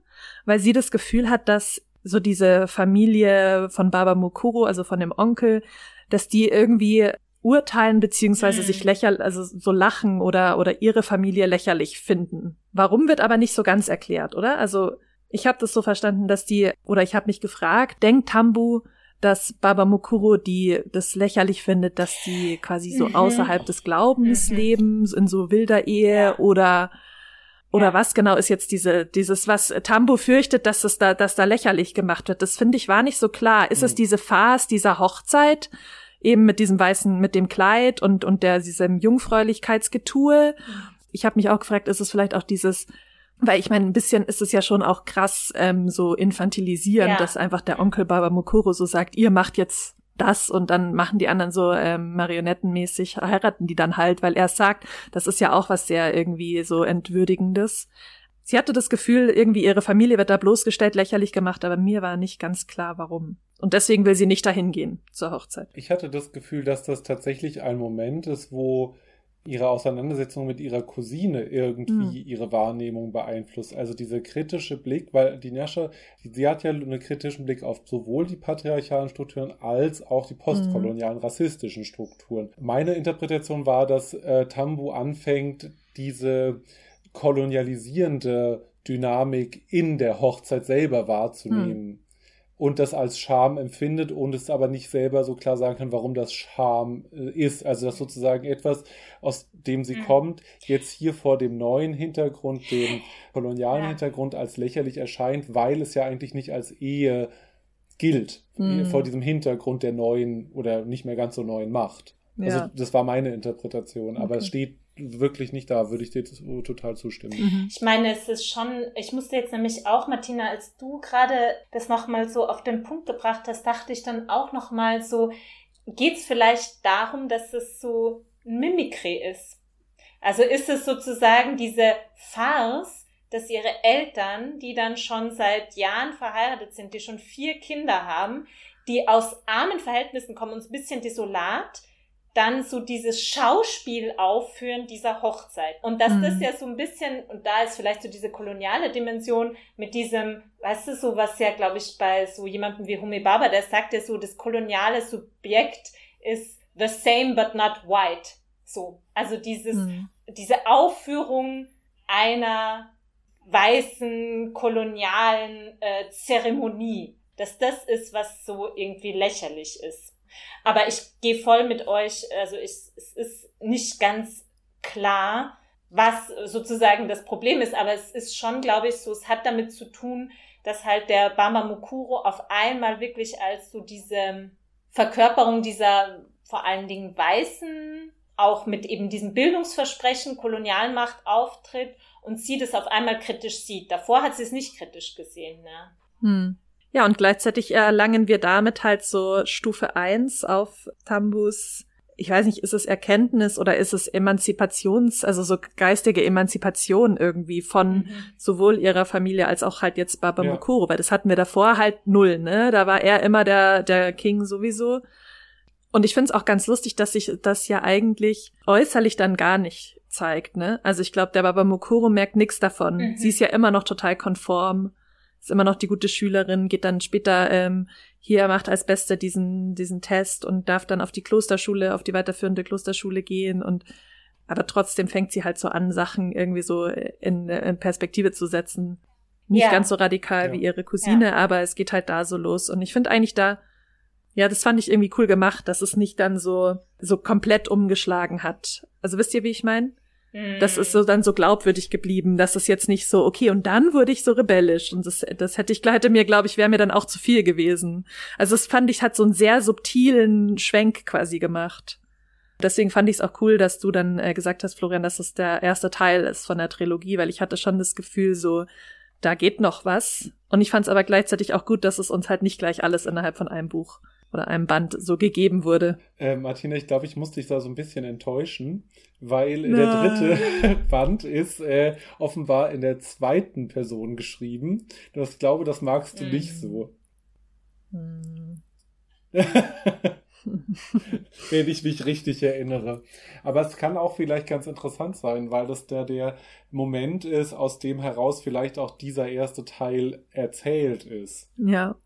weil sie das Gefühl hat, dass so diese Familie von Baba Mukuru, also von dem Onkel, dass die irgendwie urteilen beziehungsweise mhm. sich lächerlich, also so lachen oder oder ihre Familie lächerlich finden. Warum wird aber nicht so ganz erklärt, oder? Also ich habe das so verstanden, dass die oder ich habe mich gefragt, denkt Tambu, dass Baba Mukuro die das lächerlich findet, dass die quasi so mhm. außerhalb des Glaubens mhm. leben, in so wilder Ehe ja. oder oder was genau ist jetzt diese dieses was Tambo fürchtet, dass es da dass da lächerlich gemacht wird. Das finde ich war nicht so klar. Ist mhm. es diese Farce dieser Hochzeit eben mit diesem weißen mit dem Kleid und und der diesem Jungfräulichkeitsgetue? Mhm. Ich habe mich auch gefragt, ist es vielleicht auch dieses weil ich meine, ein bisschen ist es ja schon auch krass ähm, so infantilisierend, ja. dass einfach der Onkel Baba Mukuro so sagt, ihr macht jetzt das und dann machen die anderen so ähm, marionettenmäßig, heiraten die dann halt, weil er sagt, das ist ja auch was sehr irgendwie so entwürdigendes. Sie hatte das Gefühl, irgendwie ihre Familie wird da bloßgestellt, lächerlich gemacht, aber mir war nicht ganz klar, warum. Und deswegen will sie nicht dahin gehen zur Hochzeit. Ich hatte das Gefühl, dass das tatsächlich ein Moment ist, wo ihre Auseinandersetzung mit ihrer Cousine irgendwie mhm. ihre Wahrnehmung beeinflusst. Also dieser kritische Blick, weil die Nascha, sie hat ja einen kritischen Blick auf sowohl die patriarchalen Strukturen als auch die postkolonialen mhm. rassistischen Strukturen. Meine Interpretation war, dass äh, Tambu anfängt, diese kolonialisierende Dynamik in der Hochzeit selber wahrzunehmen. Mhm und das als Scham empfindet und es aber nicht selber so klar sagen kann, warum das Scham äh, ist. Also das sozusagen etwas, aus dem sie mhm. kommt, jetzt hier vor dem neuen Hintergrund, dem kolonialen ja. Hintergrund als lächerlich erscheint, weil es ja eigentlich nicht als Ehe gilt, mhm. vor diesem Hintergrund der neuen oder nicht mehr ganz so neuen Macht. Also ja. Also das war meine Interpretation, aber okay. es steht wirklich nicht da, würde ich dir total zustimmen. Mhm. Ich meine, es ist schon, ich musste jetzt nämlich auch, Martina, als du gerade das nochmal so auf den Punkt gebracht hast, dachte ich dann auch nochmal so, geht es vielleicht darum, dass es so ein Mimikry ist? Also ist es sozusagen diese Farce, dass ihre Eltern, die dann schon seit Jahren verheiratet sind, die schon vier Kinder haben, die aus armen Verhältnissen kommen, uns ein bisschen desolat, dann so dieses Schauspiel aufführen dieser Hochzeit. Und dass mhm. das ja so ein bisschen, und da ist vielleicht so diese koloniale Dimension mit diesem, weißt du, so was ja, glaube ich, bei so jemandem wie Humi Baba, der sagt ja so, das koloniale Subjekt ist the same but not white. So. Also dieses, mhm. diese Aufführung einer weißen kolonialen äh, Zeremonie, dass das ist, was so irgendwie lächerlich ist. Aber ich gehe voll mit euch, also ich, es ist nicht ganz klar, was sozusagen das Problem ist, aber es ist schon, glaube ich, so, es hat damit zu tun, dass halt der Bama Mukuro auf einmal wirklich als so diese Verkörperung dieser vor allen Dingen weißen, auch mit eben diesem Bildungsversprechen Kolonialmacht auftritt und sie das auf einmal kritisch sieht. Davor hat sie es nicht kritisch gesehen. Ne? Hm. Ja, und gleichzeitig erlangen wir damit halt so Stufe eins auf Tambus ich weiß nicht, ist es Erkenntnis oder ist es Emanzipations, also so geistige Emanzipation irgendwie von mhm. sowohl ihrer Familie als auch halt jetzt Baba ja. Mukuro, weil das hatten wir davor halt null, ne? Da war er immer der, der King sowieso. Und ich finde es auch ganz lustig, dass sich das ja eigentlich äußerlich dann gar nicht zeigt, ne? Also ich glaube, der Baba Mukuro merkt nichts davon. Mhm. Sie ist ja immer noch total konform ist immer noch die gute Schülerin, geht dann später ähm, hier, macht als Beste diesen, diesen Test und darf dann auf die Klosterschule, auf die weiterführende Klosterschule gehen und aber trotzdem fängt sie halt so an, Sachen irgendwie so in, in Perspektive zu setzen. Nicht ja. ganz so radikal ja. wie ihre Cousine, ja. aber es geht halt da so los. Und ich finde eigentlich da, ja, das fand ich irgendwie cool gemacht, dass es nicht dann so, so komplett umgeschlagen hat. Also wisst ihr, wie ich meine? Das ist so dann so glaubwürdig geblieben, dass es jetzt nicht so, okay, und dann wurde ich so rebellisch. Und das, das hätte ich, hätte mir, glaube ich, wäre mir dann auch zu viel gewesen. Also das fand ich, hat so einen sehr subtilen Schwenk quasi gemacht. Deswegen fand ich es auch cool, dass du dann äh, gesagt hast, Florian, dass es der erste Teil ist von der Trilogie, weil ich hatte schon das Gefühl, so, da geht noch was. Und ich fand es aber gleichzeitig auch gut, dass es uns halt nicht gleich alles innerhalb von einem Buch oder einem Band so gegeben wurde. Äh, Martina, ich glaube, ich muss dich da so ein bisschen enttäuschen, weil Nein. der dritte Band ist äh, offenbar in der zweiten Person geschrieben. Das glaube, das magst du hm. nicht so. Hm. Wenn ich mich richtig erinnere. Aber es kann auch vielleicht ganz interessant sein, weil das der, der Moment ist, aus dem heraus vielleicht auch dieser erste Teil erzählt ist. Ja,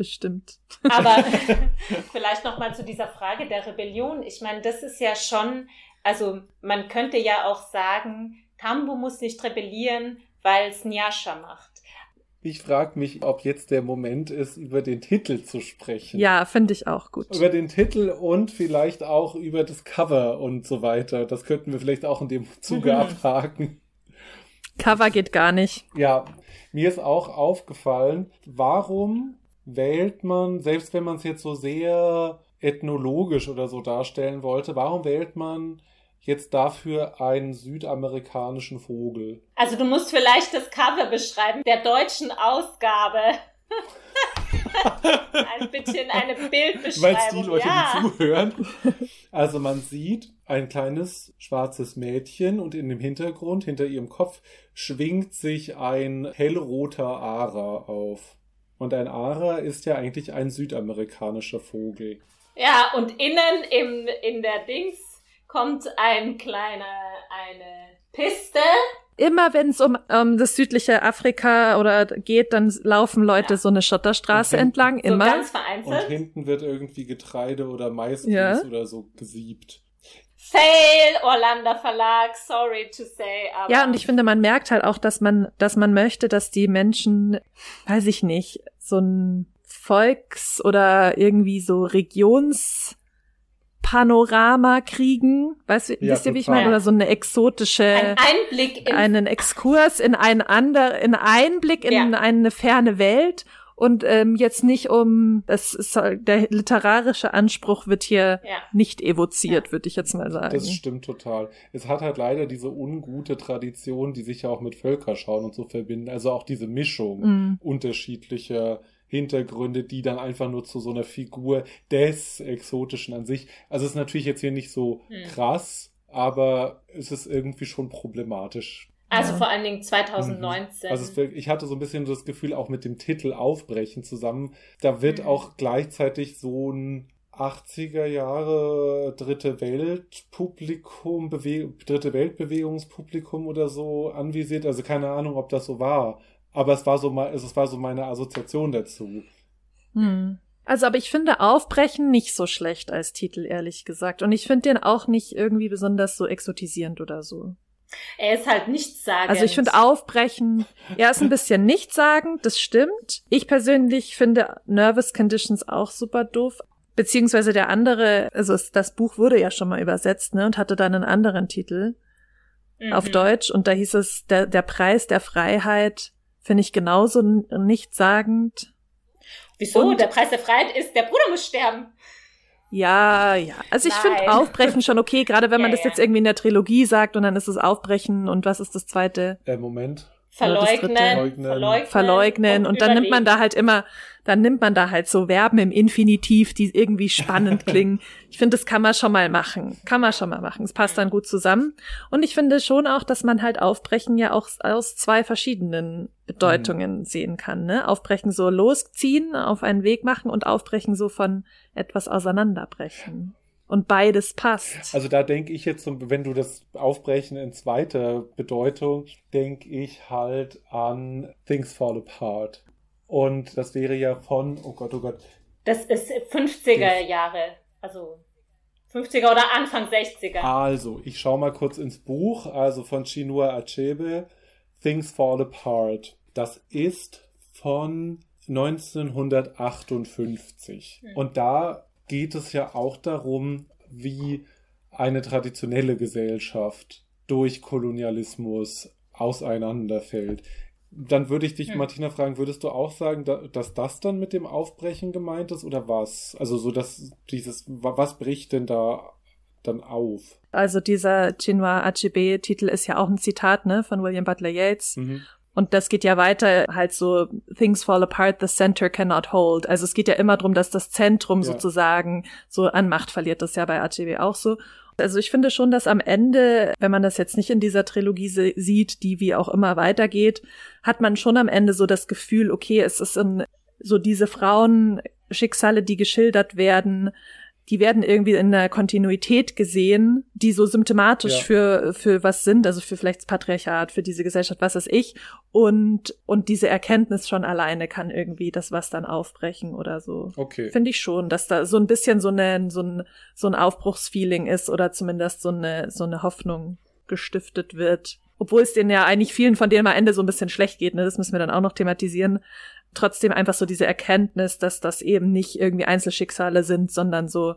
bestimmt. Aber vielleicht nochmal zu dieser Frage der Rebellion. Ich meine, das ist ja schon, also man könnte ja auch sagen, Tambo muss nicht rebellieren, weil es Nyasha macht. Ich frage mich, ob jetzt der Moment ist, über den Titel zu sprechen. Ja, finde ich auch gut. Über den Titel und vielleicht auch über das Cover und so weiter. Das könnten wir vielleicht auch in dem Zuge mhm. abhaken. Cover geht gar nicht. Ja, mir ist auch aufgefallen, warum wählt man, selbst wenn man es jetzt so sehr ethnologisch oder so darstellen wollte, warum wählt man jetzt dafür einen südamerikanischen Vogel? Also du musst vielleicht das Cover beschreiben der deutschen Ausgabe. ein bisschen eine Bildbeschreibung. Weil die Leute, ja. die zuhören. Also man sieht ein kleines schwarzes Mädchen und in dem Hintergrund, hinter ihrem Kopf, schwingt sich ein hellroter Ara auf. Und ein Ara ist ja eigentlich ein südamerikanischer Vogel. Ja, und innen im, in der Dings kommt ein kleiner, eine Piste. Immer wenn es um, um das südliche Afrika oder geht, dann laufen Leute ja. so eine Schotterstraße hinten, entlang, immer. So ganz vereinzelt. Und hinten wird irgendwie Getreide oder Mais ja. oder so gesiebt. Fail, Orlando Verlag, sorry to say. Aber ja, und ich finde, man merkt halt auch, dass man, dass man möchte, dass die Menschen, weiß ich nicht, so ein Volks- oder irgendwie so Regions- Panorama kriegen, weißt du, ja, wisst ihr, wie ich meine? Oder so eine exotische, ein Einblick in einen Exkurs in ein ander, in Einblick in ja. eine ferne Welt und ähm, jetzt nicht um, es ist, der literarische Anspruch wird hier ja. nicht evoziert, ja. würde ich jetzt mal sagen. Das stimmt total. Es hat halt leider diese ungute Tradition, die sich ja auch mit Völkerschauen und so verbinden, also auch diese Mischung mm. unterschiedlicher Hintergründe, die dann einfach nur zu so einer Figur des Exotischen an sich. Also es ist natürlich jetzt hier nicht so hm. krass, aber es ist irgendwie schon problematisch. Also ja. vor allen Dingen 2019. Mhm. Also ich hatte so ein bisschen das Gefühl, auch mit dem Titel Aufbrechen zusammen, da wird mhm. auch gleichzeitig so ein 80er Jahre Dritte Weltpublikum, Bewe Dritte Weltbewegungspublikum oder so anvisiert. Also keine Ahnung, ob das so war. Aber es war so mal, es war so meine Assoziation dazu. Hm. Also, aber ich finde Aufbrechen nicht so schlecht als Titel, ehrlich gesagt. Und ich finde den auch nicht irgendwie besonders so exotisierend oder so. Er ist halt nichtssagend. Also ich finde Aufbrechen, er ist ein bisschen nichtssagend, das stimmt. Ich persönlich finde Nervous Conditions auch super doof. Beziehungsweise der andere, also das Buch wurde ja schon mal übersetzt, ne, und hatte dann einen anderen Titel mhm. auf Deutsch. Und da hieß es, der, der Preis der Freiheit Finde ich genauso nichtssagend. Wieso? Und der Preis der Freiheit ist, der Bruder muss sterben. Ja, ja. Also ich finde Aufbrechen schon okay, gerade wenn man ja, das jetzt irgendwie in der Trilogie sagt und dann ist es Aufbrechen und was ist das zweite? Äh, Moment. Verleugnen, verleugnen, verleugnen. Und, und dann nimmt man da halt immer, dann nimmt man da halt so Verben im Infinitiv, die irgendwie spannend klingen. Ich finde, das kann man schon mal machen. Kann man schon mal machen. Es passt dann gut zusammen. Und ich finde schon auch, dass man halt Aufbrechen ja auch aus zwei verschiedenen Bedeutungen mhm. sehen kann. Ne? Aufbrechen so losziehen, auf einen Weg machen und Aufbrechen so von etwas auseinanderbrechen. Und beides passt. Also da denke ich jetzt, wenn du das Aufbrechen in zweiter Bedeutung, denke ich halt an Things Fall Apart. Und das wäre ja von, oh Gott, oh Gott. Das ist 50er Jahre, also 50er oder Anfang 60er. Also, ich schaue mal kurz ins Buch, also von Chinua Achebe, Things Fall Apart. Das ist von 1958. Hm. Und da geht es ja auch darum, wie eine traditionelle Gesellschaft durch Kolonialismus auseinanderfällt. Dann würde ich dich, hm. Martina, fragen, würdest du auch sagen, dass das dann mit dem Aufbrechen gemeint ist oder was? Also so, dass dieses, was bricht denn da dann auf? Also dieser Chinua Achebe-Titel ist ja auch ein Zitat ne, von William Butler Yeats. Mhm. Und das geht ja weiter halt so, things fall apart, the center cannot hold. Also es geht ja immer darum, dass das Zentrum Ja. sozusagen so an Macht verliert. Das ist ja bei ACW auch so. Also ich finde schon, dass am Ende, wenn man das jetzt nicht in dieser Trilogie sieht, die wie auch immer weitergeht, hat man schon am Ende so das Gefühl, okay, es ist in, so diese Frauenschicksale, die geschildert werden, die werden irgendwie in der Kontinuität gesehen, die so symptomatisch Ja. für, für was sind, also für vielleicht das Patriarchat, für diese Gesellschaft, was weiß ich. Und, und diese Erkenntnis schon alleine kann irgendwie das was dann aufbrechen oder so. Okay. Finde ich schon, dass da so ein bisschen so, eine, so, ein, so ein Aufbruchsfeeling ist oder zumindest so eine, so eine Hoffnung gestiftet wird. Obwohl es denen ja eigentlich vielen von denen am Ende so ein bisschen schlecht geht, ne? das müssen wir dann auch noch thematisieren. Trotzdem einfach so diese Erkenntnis, dass das eben nicht irgendwie Einzelschicksale sind, sondern so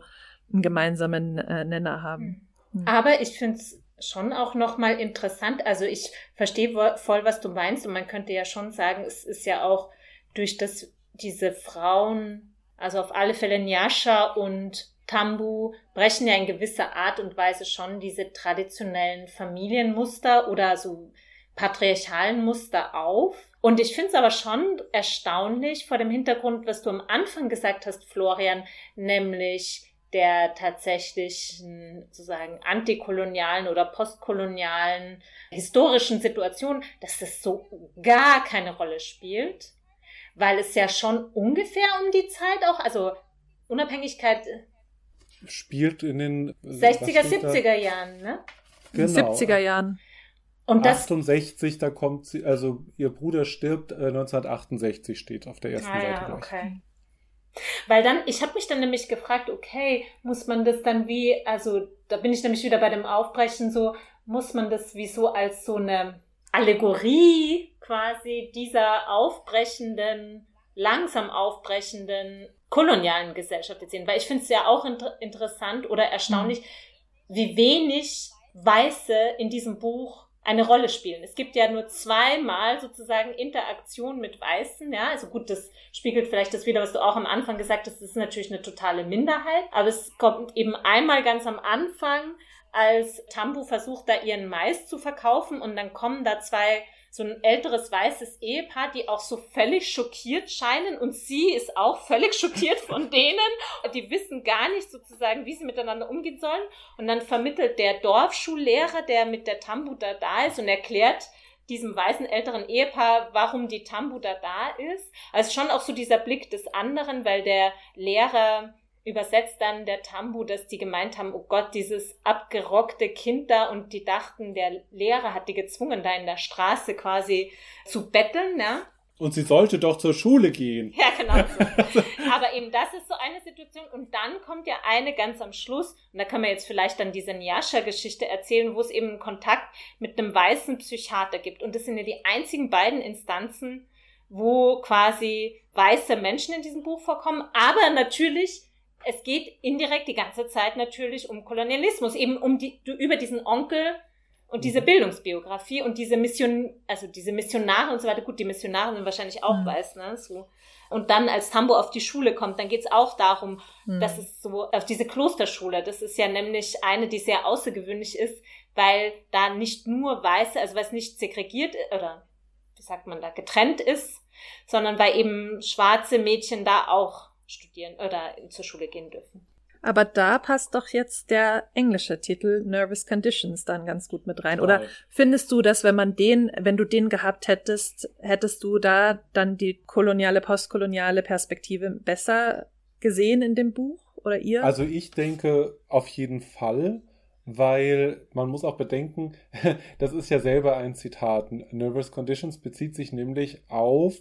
einen gemeinsamen äh, Nenner haben. Aber ich finde es schon auch nochmal interessant. Also ich verstehe voll, was du meinst. Und man könnte ja schon sagen, es ist ja auch durch das, diese Frauen, also auf alle Fälle Nyasha und Tambu brechen ja in gewisser Art und Weise schon diese traditionellen Familienmuster oder so patriarchalen Muster auf. Und ich finde es aber schon erstaunlich vor dem Hintergrund, was du am Anfang gesagt hast, Florian, nämlich der tatsächlichen sozusagen antikolonialen oder postkolonialen historischen Situation, dass das so gar keine Rolle spielt, weil es ja schon ungefähr um die Zeit auch, also Unabhängigkeit Spielt in den 60er, was steht da? 70er Jahren, ne? Genau. 70er Jahren. Und das 68, da kommt sie, also ihr Bruder stirbt, äh, 1968 steht auf der ersten Ah, Seite. ja, gleich. okay. Weil dann, ich habe mich dann nämlich gefragt, okay, muss man das dann wie, also da bin ich nämlich wieder bei dem Aufbrechen so, muss man das wie so als so eine Allegorie quasi dieser aufbrechenden, langsam aufbrechenden kolonialen Gesellschaft jetzt sehen? Weil ich finde es ja auch inter interessant oder erstaunlich, wie wenig Weiße in diesem Buch eine Rolle spielen. Es gibt ja nur zweimal sozusagen Interaktion mit Weißen, ja, also gut, das spiegelt vielleicht das wieder, was du auch am Anfang gesagt hast, das ist natürlich eine totale Minderheit, aber es kommt eben einmal ganz am Anfang, als Tambu versucht, da ihren Mais zu verkaufen und dann kommen da zwei so ein älteres weißes Ehepaar, die auch so völlig schockiert scheinen und sie ist auch völlig schockiert von denen. Die wissen gar nicht sozusagen, wie sie miteinander umgehen sollen. Und dann vermittelt der Dorfschullehrer, der mit der Tambuda da ist und erklärt diesem weißen älteren Ehepaar, warum die Tambuda da ist. Also schon auch so dieser Blick des anderen, weil der Lehrer übersetzt dann der Tambu, dass die gemeint haben, oh Gott, dieses abgerockte Kind da und die dachten, der Lehrer hat die gezwungen, da in der Straße quasi zu betteln, ne? Und sie sollte doch zur Schule gehen. Ja, genau. So. Aber eben das ist so eine Situation. Und dann kommt ja eine ganz am Schluss. Und da kann man jetzt vielleicht dann diese Nyasha-Geschichte erzählen, wo es eben einen Kontakt mit einem weißen Psychiater gibt. Und das sind ja die einzigen beiden Instanzen, wo quasi weiße Menschen in diesem Buch vorkommen. Aber natürlich, es geht indirekt die ganze Zeit natürlich um Kolonialismus, eben um die, über diesen Onkel und diese Mhm. Bildungsbiografie und diese Mission, also diese Missionare und so weiter. Gut, die Missionare sind wahrscheinlich auch Mhm. weiß, ne? So. Und dann, als Tambo auf die Schule kommt, dann geht's auch darum, Hm. dass es so, auf diese Klosterschule, das ist ja nämlich eine, die sehr außergewöhnlich ist, weil da nicht nur Weiße, also weil es nicht segregiert oder wie sagt man da, getrennt ist, sondern weil eben schwarze Mädchen da auch studieren oder zur Schule gehen dürfen. Aber da passt doch jetzt der englische Titel Nervous Conditions dann ganz gut mit rein. Oder findest du, dass wenn man den, wenn du den gehabt hättest, hättest du da dann die koloniale, postkoloniale Perspektive besser gesehen in dem Buch? Oder ihr? Also ich denke auf jeden Fall, weil man muss auch bedenken, das ist ja selber ein Zitat. Nervous Conditions bezieht sich nämlich auf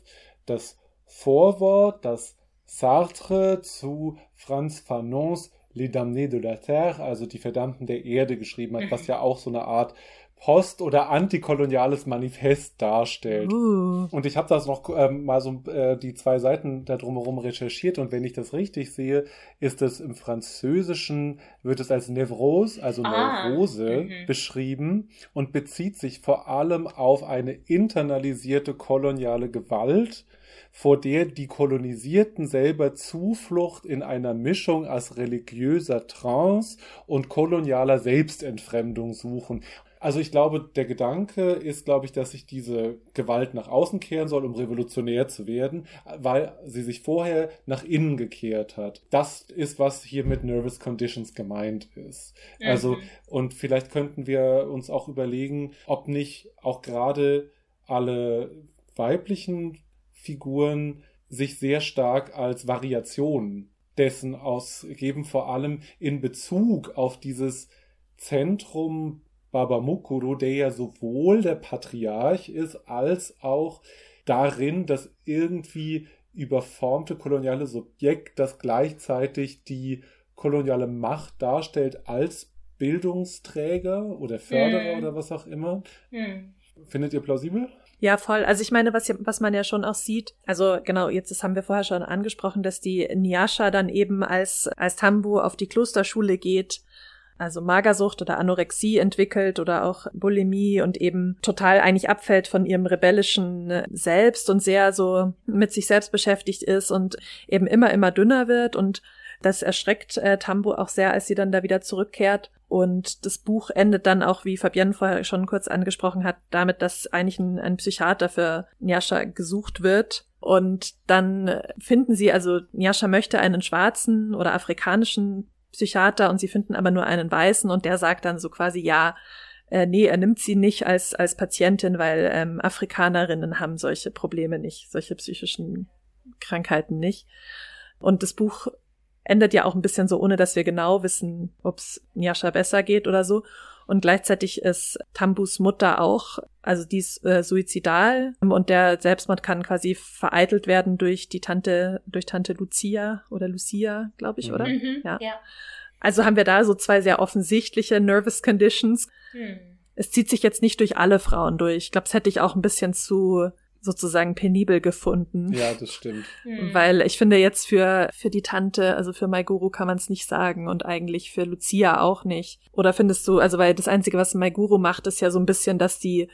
das Vorwort, das Sartre zu Franz Fanons Les Damnés de la Terre, also die Verdammten der Erde geschrieben hat, was ja auch so eine Art post- oder antikoloniales Manifest darstellt. Uh. Und ich habe das noch ähm, mal so äh, die zwei Seiten da drumherum recherchiert und wenn ich das richtig sehe, ist es im Französischen, wird es als Nevrose, also Ah, Neurose, mhm. beschrieben und bezieht sich vor allem auf eine internalisierte koloniale Gewalt, vor der die Kolonisierten selber Zuflucht in einer Mischung aus religiöser Trance und kolonialer Selbstentfremdung suchen. Also ich glaube, der Gedanke ist, glaube ich, dass sich diese Gewalt nach außen kehren soll, um revolutionär zu werden, weil sie sich vorher nach innen gekehrt hat. Das ist, was hier mit Nervous Conditions gemeint ist. Also, Mhm. und vielleicht könnten wir uns auch überlegen, ob nicht auch gerade alle weiblichen Figuren sich sehr stark als Variationen dessen ausgeben, vor allem in Bezug auf dieses Zentrum Babamukuro, der ja sowohl der Patriarch ist, als auch darin, dass irgendwie überformte koloniale Subjekt, das gleichzeitig die koloniale Macht darstellt als Bildungsträger oder Förderer Mhm. oder was auch immer. Hm. Findet ihr plausibel? Ja, voll. Also ich meine, was, was man ja schon auch sieht, also genau, jetzt das haben wir vorher schon angesprochen, dass die Nyasha dann eben als, als Tambu auf die Klosterschule geht, also Magersucht oder Anorexie entwickelt oder auch Bulimie und eben total eigentlich abfällt von ihrem rebellischen äh, Selbst und sehr so mit sich selbst beschäftigt ist und eben immer, immer dünner wird und das erschreckt äh, Tambu auch sehr, als sie dann da wieder zurückkehrt. Und das Buch endet dann auch, wie Fabienne vorher schon kurz angesprochen hat, damit, dass eigentlich ein, ein Psychiater für Nyasha gesucht wird. Und dann finden sie, also Nyasha möchte einen schwarzen oder afrikanischen Psychiater und sie finden aber nur einen weißen und der sagt dann so quasi, ja, äh, nee, er nimmt sie nicht als, als Patientin, weil ähm, Afrikanerinnen haben solche Probleme nicht, solche psychischen Krankheiten nicht. Und das Buch endet ja auch ein bisschen so, ohne dass wir genau wissen, ob es Nyasha besser geht oder so. Und gleichzeitig ist Tambus Mutter auch, also die ist äh, suizidal und der Selbstmord kann quasi vereitelt werden durch die Tante, durch Tante Lucia oder Lucia, glaube ich, Mhm. oder? Mhm. Ja. ja. Also haben wir da so zwei sehr offensichtliche Nervous Conditions. Hm. Es zieht sich jetzt nicht durch alle Frauen durch. Ich glaube, das hätte ich auch ein bisschen zu sozusagen penibel gefunden. Ja, das stimmt. Hm. Weil ich finde jetzt für, für die Tante, also für Maiguru kann man es nicht sagen und eigentlich für Lucia auch nicht. Oder findest du, also weil das Einzige, was Maiguru macht, ist ja so ein bisschen, dass die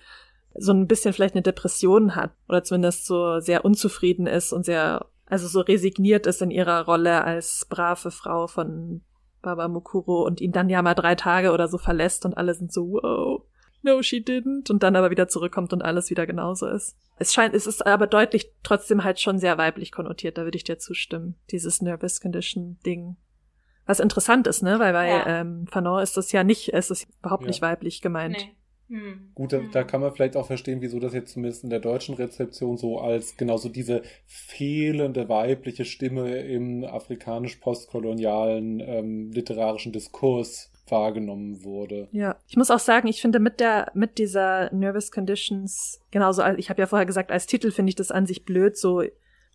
so ein bisschen vielleicht eine Depression hat oder zumindest so sehr unzufrieden ist und sehr, also so resigniert ist in ihrer Rolle als brave Frau von Baba Mukuro und ihn dann ja mal drei Tage oder so verlässt und alle sind so, wow, no, she didn't und dann aber wieder zurückkommt und alles wieder genauso ist. Es scheint, es ist aber deutlich trotzdem halt schon sehr weiblich konnotiert, da würde ich dir zustimmen, dieses Nervous Condition Ding. Was interessant ist, ne, weil bei Ja. ähm, Fanon ist das ja nicht, es ist überhaupt Ja. nicht weiblich gemeint. Nee. Hm. Gut, da, Hm. da kann man vielleicht auch verstehen, wieso das jetzt zumindest in der deutschen Rezeption so als genauso diese fehlende weibliche Stimme im afrikanisch-postkolonialen ähm, literarischen Diskurs wahrgenommen wurde. Ja, ich muss auch sagen, ich finde mit der mit dieser Nervous Conditions genauso, als- ich habe ja vorher gesagt, als Titel finde ich das an sich blöd, so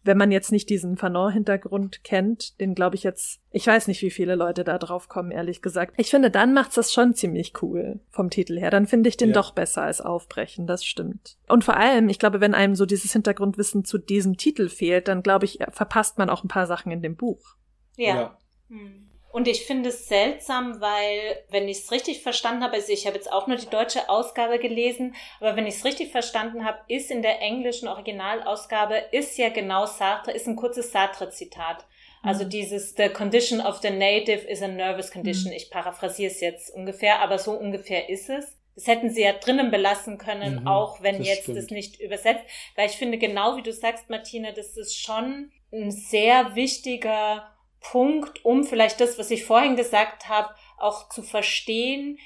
wenn man jetzt nicht diesen Fanon-Hintergrund kennt, den glaube ich jetzt, ich weiß nicht, wie viele Leute da drauf kommen, ehrlich gesagt. Ich finde, dann macht's das schon ziemlich cool vom Titel her. Dann finde ich den Ja. doch besser als Aufbrechen, das stimmt. Und vor allem, ich glaube, wenn einem so dieses Hintergrundwissen zu diesem Titel fehlt, dann glaube ich, verpasst man auch ein paar Sachen in dem Buch. Ja. Hm. Und ich finde es seltsam, weil, wenn ich es richtig verstanden habe, also ich habe jetzt auch nur die deutsche Ausgabe gelesen, aber wenn ich es richtig verstanden habe, ist in der englischen Originalausgabe, ist ja genau Sartre, ist ein kurzes Sartre-Zitat. Also Mhm. dieses, the condition of the native is a nervous condition. Mhm. Ich paraphrasiere es jetzt ungefähr, aber so ungefähr ist es. Das hätten sie ja drinnen belassen können, Mhm, auch wenn das jetzt stimmt. das nicht übersetzt. Weil ich finde, genau wie du sagst, Martina, das ist schon ein sehr wichtiger Punkt, um vielleicht das, was ich vorhin gesagt habe, auch zu verstehen,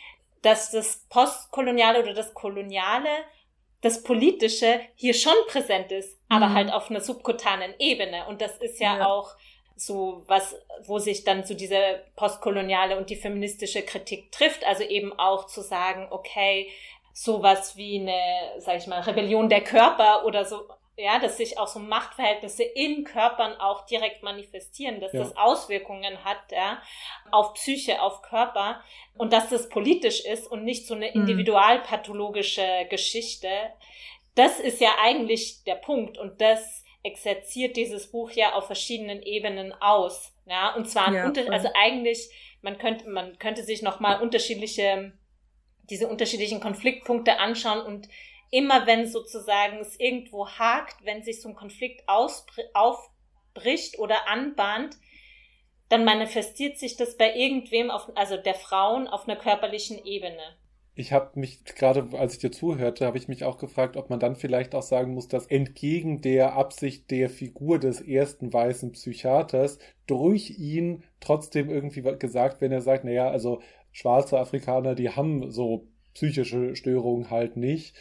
dass das Postkoloniale oder das Koloniale, das Politische hier schon präsent ist, aber Mhm. halt auf einer subkutanen Ebene. Und das ist ja, Ja. auch so was, wo sich dann so diese postkoloniale und die feministische Kritik trifft. Also eben auch zu sagen, okay, sowas wie eine, sag ich mal, Rebellion der Körper oder so ja, dass sich auch so Machtverhältnisse in Körpern auch direkt manifestieren, dass ja. das Auswirkungen hat, ja, auf Psyche, auf Körper und dass das politisch ist und nicht so eine mhm. individualpathologische Geschichte. Das ist ja eigentlich der Punkt und das exerziert dieses Buch ja auf verschiedenen Ebenen aus, ja, und zwar ja, also eigentlich man könnte man könnte sich noch mal unterschiedliche diese unterschiedlichen Konfliktpunkte anschauen und immer wenn sozusagen es irgendwo hakt, wenn sich so ein Konflikt aufbricht oder anbahnt, dann manifestiert sich das bei irgendwem, auf, also der Frauen, auf einer körperlichen Ebene. Ich habe mich gerade, als ich dir zuhörte, habe ich mich auch gefragt, ob man dann vielleicht auch sagen muss, dass entgegen der Absicht der Figur des ersten weißen Psychiaters durch ihn trotzdem irgendwie gesagt, wenn er sagt, naja, also schwarze Afrikaner, die haben so psychische Störungen halt nicht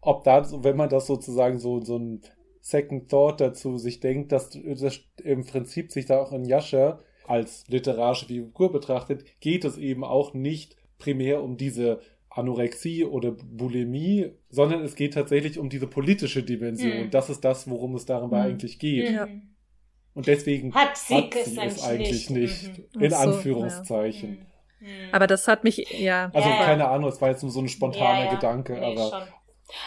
ob da, wenn man das sozusagen so, so ein Second Thought dazu sich denkt, dass das im Prinzip sich da auch in Yasha als literarische Figur betrachtet, geht es eben auch nicht primär um diese Anorexie oder Bulimie, sondern es geht tatsächlich um diese politische Dimension. Mhm. Das ist das, worum es dabei mhm. eigentlich geht. Ja. Und deswegen hat sie, hat sie es eigentlich nicht. nicht mhm. In so, Anführungszeichen. Ja. Mhm. Aber das hat mich, ja. Also ja, keine Ahnung, es war jetzt nur so ein spontaner Gedanke, nee, aber schon.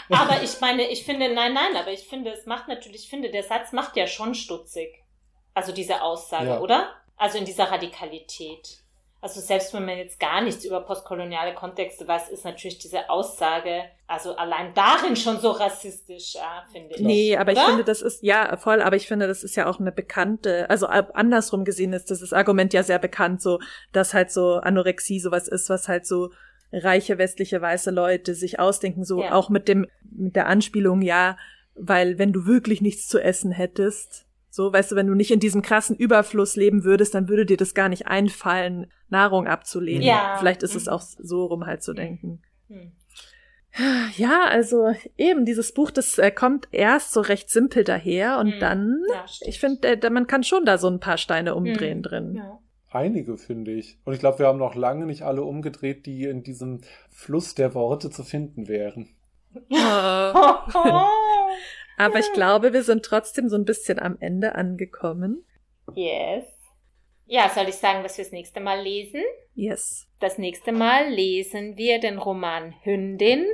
Aber ich meine, ich finde, nein, nein, aber ich finde, es macht natürlich, ich finde, der Satz macht ja schon stutzig. Also diese Aussage, ja. oder? Also in dieser Radikalität. Also selbst wenn man jetzt gar nichts über postkoloniale Kontexte weiß, ist natürlich diese Aussage, also allein darin schon so rassistisch, ja, finde ich. Nee, aber oder? ich finde, das ist, ja, voll, aber ich finde, das ist ja auch eine bekannte, also andersrum gesehen ist das Argument ja sehr bekannt, so, dass halt so Anorexie sowas ist, was halt so reiche westliche weiße Leute sich ausdenken, so ja. auch mit dem, mit der Anspielung, ja, weil wenn du wirklich nichts zu essen hättest, so, weißt du, wenn du nicht in diesem krassen Überfluss leben würdest, dann würde dir das gar nicht einfallen, Nahrung abzulehnen. Ja. Vielleicht ist es mhm. auch so rum halt zu denken. Mhm. Ja, also eben dieses Buch, das äh, kommt erst so recht simpel daher und mhm. dann, ja, ich finde, äh, man kann schon da so ein paar Steine umdrehen mhm. drin. Ja einige, finde ich. Und ich glaube, wir haben noch lange nicht alle umgedreht, die in diesem Fluss der Worte zu finden wären. Aber ich glaube, wir sind trotzdem so ein bisschen am Ende angekommen. Yes. Ja, soll ich sagen, was wir das nächste Mal lesen? Yes. Das nächste Mal lesen wir den Roman Hündin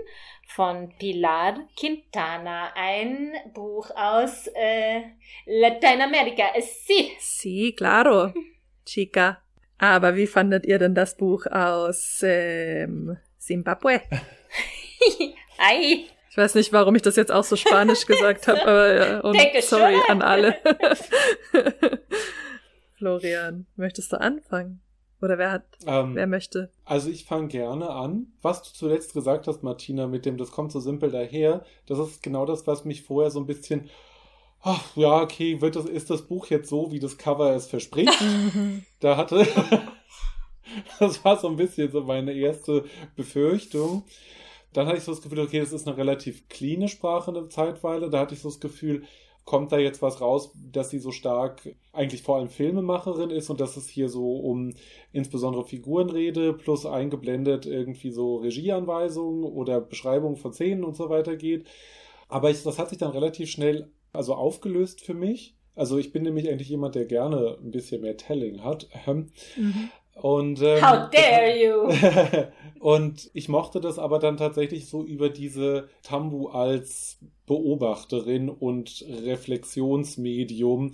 von Pilar Quintana, ein Buch aus äh, Lateinamerika. Sí. Sí, claro. Chica. Aber wie fandet ihr denn das Buch aus ähm, Zimbabwe? Ei. Ich weiß nicht, warum ich das jetzt auch so spanisch gesagt habe, aber ja, und sorry an alle. Florian, möchtest du anfangen? Oder wer hat, ähm, wer möchte? Also ich fange gerne an. Was du zuletzt gesagt hast, Martina, mit dem, das kommt so simpel daher, das ist genau das, was mich vorher so ein bisschen ach, ja, okay, wird das, ist das Buch jetzt so, wie das Cover es verspricht? da hatte, das war so ein bisschen so meine erste Befürchtung. Dann hatte ich so das Gefühl, okay, das ist eine relativ cleane Sprache eine Zeitweile. Da hatte ich so das Gefühl, kommt da jetzt was raus, dass sie so stark eigentlich vor allem Filmemacherin ist und dass es hier so um insbesondere Figurenrede plus eingeblendet irgendwie so Regieanweisungen oder Beschreibungen von Szenen und so weiter geht. Aber ich, das hat sich dann relativ schnell also aufgelöst für mich. Also ich bin nämlich eigentlich jemand, der gerne ein bisschen mehr Telling hat. Mhm. Und ähm, How dare you! und ich mochte das aber dann tatsächlich so über diese Tambu als Beobachterin und Reflexionsmedium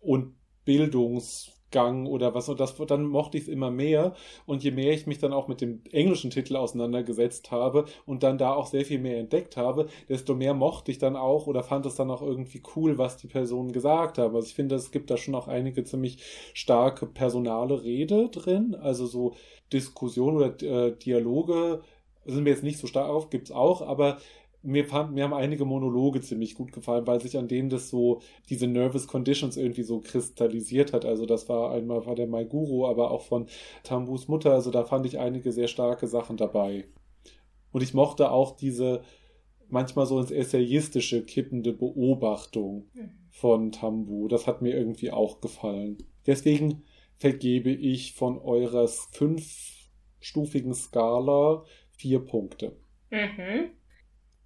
und Bildungs Gang oder was und das dann mochte ich es immer mehr und je mehr ich mich dann auch mit dem englischen Titel auseinandergesetzt habe und dann da auch sehr viel mehr entdeckt habe, desto mehr mochte ich dann auch oder fand es dann auch irgendwie cool, was die Personen gesagt haben. Also ich finde, es gibt da schon auch einige ziemlich starke personale Rede drin, also so Diskussionen oder äh, Dialoge sind mir jetzt nicht so stark auf, gibt's auch, aber mir, fand, mir haben einige Monologe ziemlich gut gefallen, weil sich an denen das so, diese Nervous Conditions irgendwie so kristallisiert hat. Also das war einmal war der Maiguru, aber auch von Tambus Mutter. Also da fand ich einige sehr starke Sachen dabei. Und ich mochte auch diese manchmal so ins Essayistische kippende Beobachtung von Tambu. Das hat mir irgendwie auch gefallen. Deswegen vergebe ich von eurer fünfstufigen Skala vier Punkte. Mhm.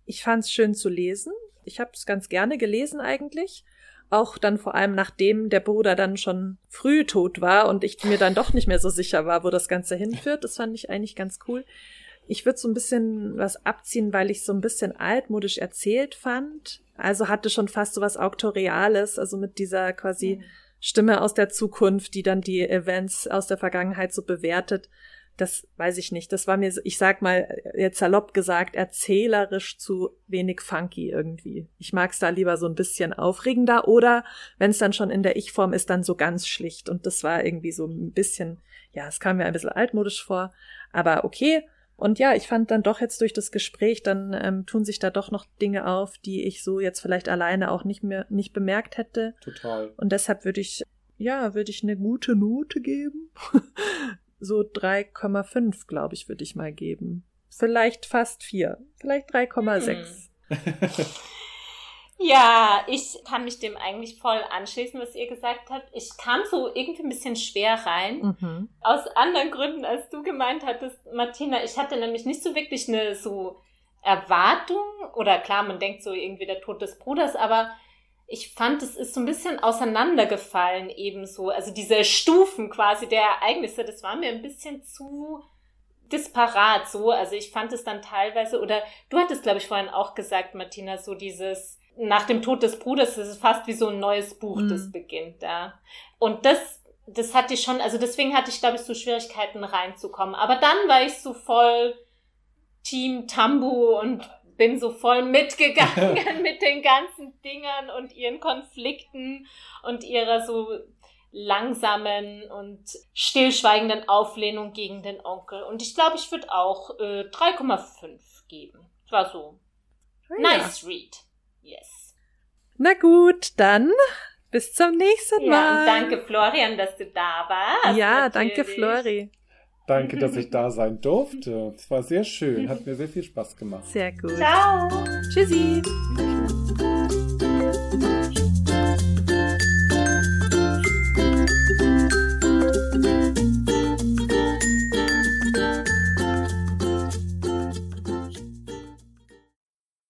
Ich fand es schön zu lesen Ich habe es ganz gerne gelesen eigentlich. Auch dann vor allem nachdem der Bruder dann schon früh tot war und ich mir dann doch nicht mehr so sicher war, wo das Ganze hinführt. Das fand ich eigentlich ganz cool. Ich würde so ein bisschen was abziehen, weil ich so ein bisschen altmodisch erzählt fand. Also hatte schon fast so was Auktoriales, also mit dieser quasi mhm. Stimme aus der Zukunft, die dann die Events aus der Vergangenheit so bewertet das weiß ich nicht. Das war mir, ich sag mal, jetzt salopp gesagt, erzählerisch zu wenig funky irgendwie. Ich mag's da lieber so ein bisschen aufregender oder wenn es dann schon in der Ich-Form ist, dann so ganz schlicht. Und das war irgendwie so ein bisschen, ja, es kam mir ein bisschen altmodisch vor, aber okay. Und ja, ich fand dann doch jetzt durch das Gespräch, dann ähm, tun sich da doch noch Dinge auf, die ich so jetzt vielleicht alleine auch nicht mehr nicht bemerkt hätte. Total. Und deshalb würde ich ja, würde ich eine gute Note geben. so 3,5, glaube ich, würde ich mal geben. Vielleicht fast 4. Vielleicht 3,6. Hm. ja, ich kann mich dem eigentlich voll anschließen, was ihr gesagt habt. Ich kam so irgendwie ein bisschen schwer rein. Mhm. Aus anderen Gründen, als du gemeint hattest, Martina. Ich hatte nämlich nicht so wirklich eine so Erwartung. Oder klar, man denkt so irgendwie der Tod des Bruders, aber ich fand, es ist so ein bisschen auseinandergefallen ebenso. Also diese Stufen quasi der Ereignisse, das war mir ein bisschen zu disparat so. Also ich fand es dann teilweise, oder du hattest, glaube ich, vorhin auch gesagt, Martina, so dieses nach dem Tod des Bruders, das ist fast wie so ein neues Buch, mhm. das beginnt da. Und das, das hatte ich schon, also deswegen hatte ich, glaube ich, so Schwierigkeiten reinzukommen. Aber dann war ich so voll Team Tambu und bin so voll mitgegangen mit den ganzen Dingern und ihren Konflikten und ihrer so langsamen und stillschweigenden Auflehnung gegen den Onkel. Und ich glaube, ich würde auch äh, 3,5 geben. Das war so. Ja. Nice read. Yes. Na gut, dann bis zum nächsten Mal. Ja, danke Florian, dass du da warst. Ja, natürlich. danke Flori. Danke, dass ich da sein durfte. Es war sehr schön, hat mir sehr viel Spaß gemacht. Sehr gut. Ciao. Tschüssi.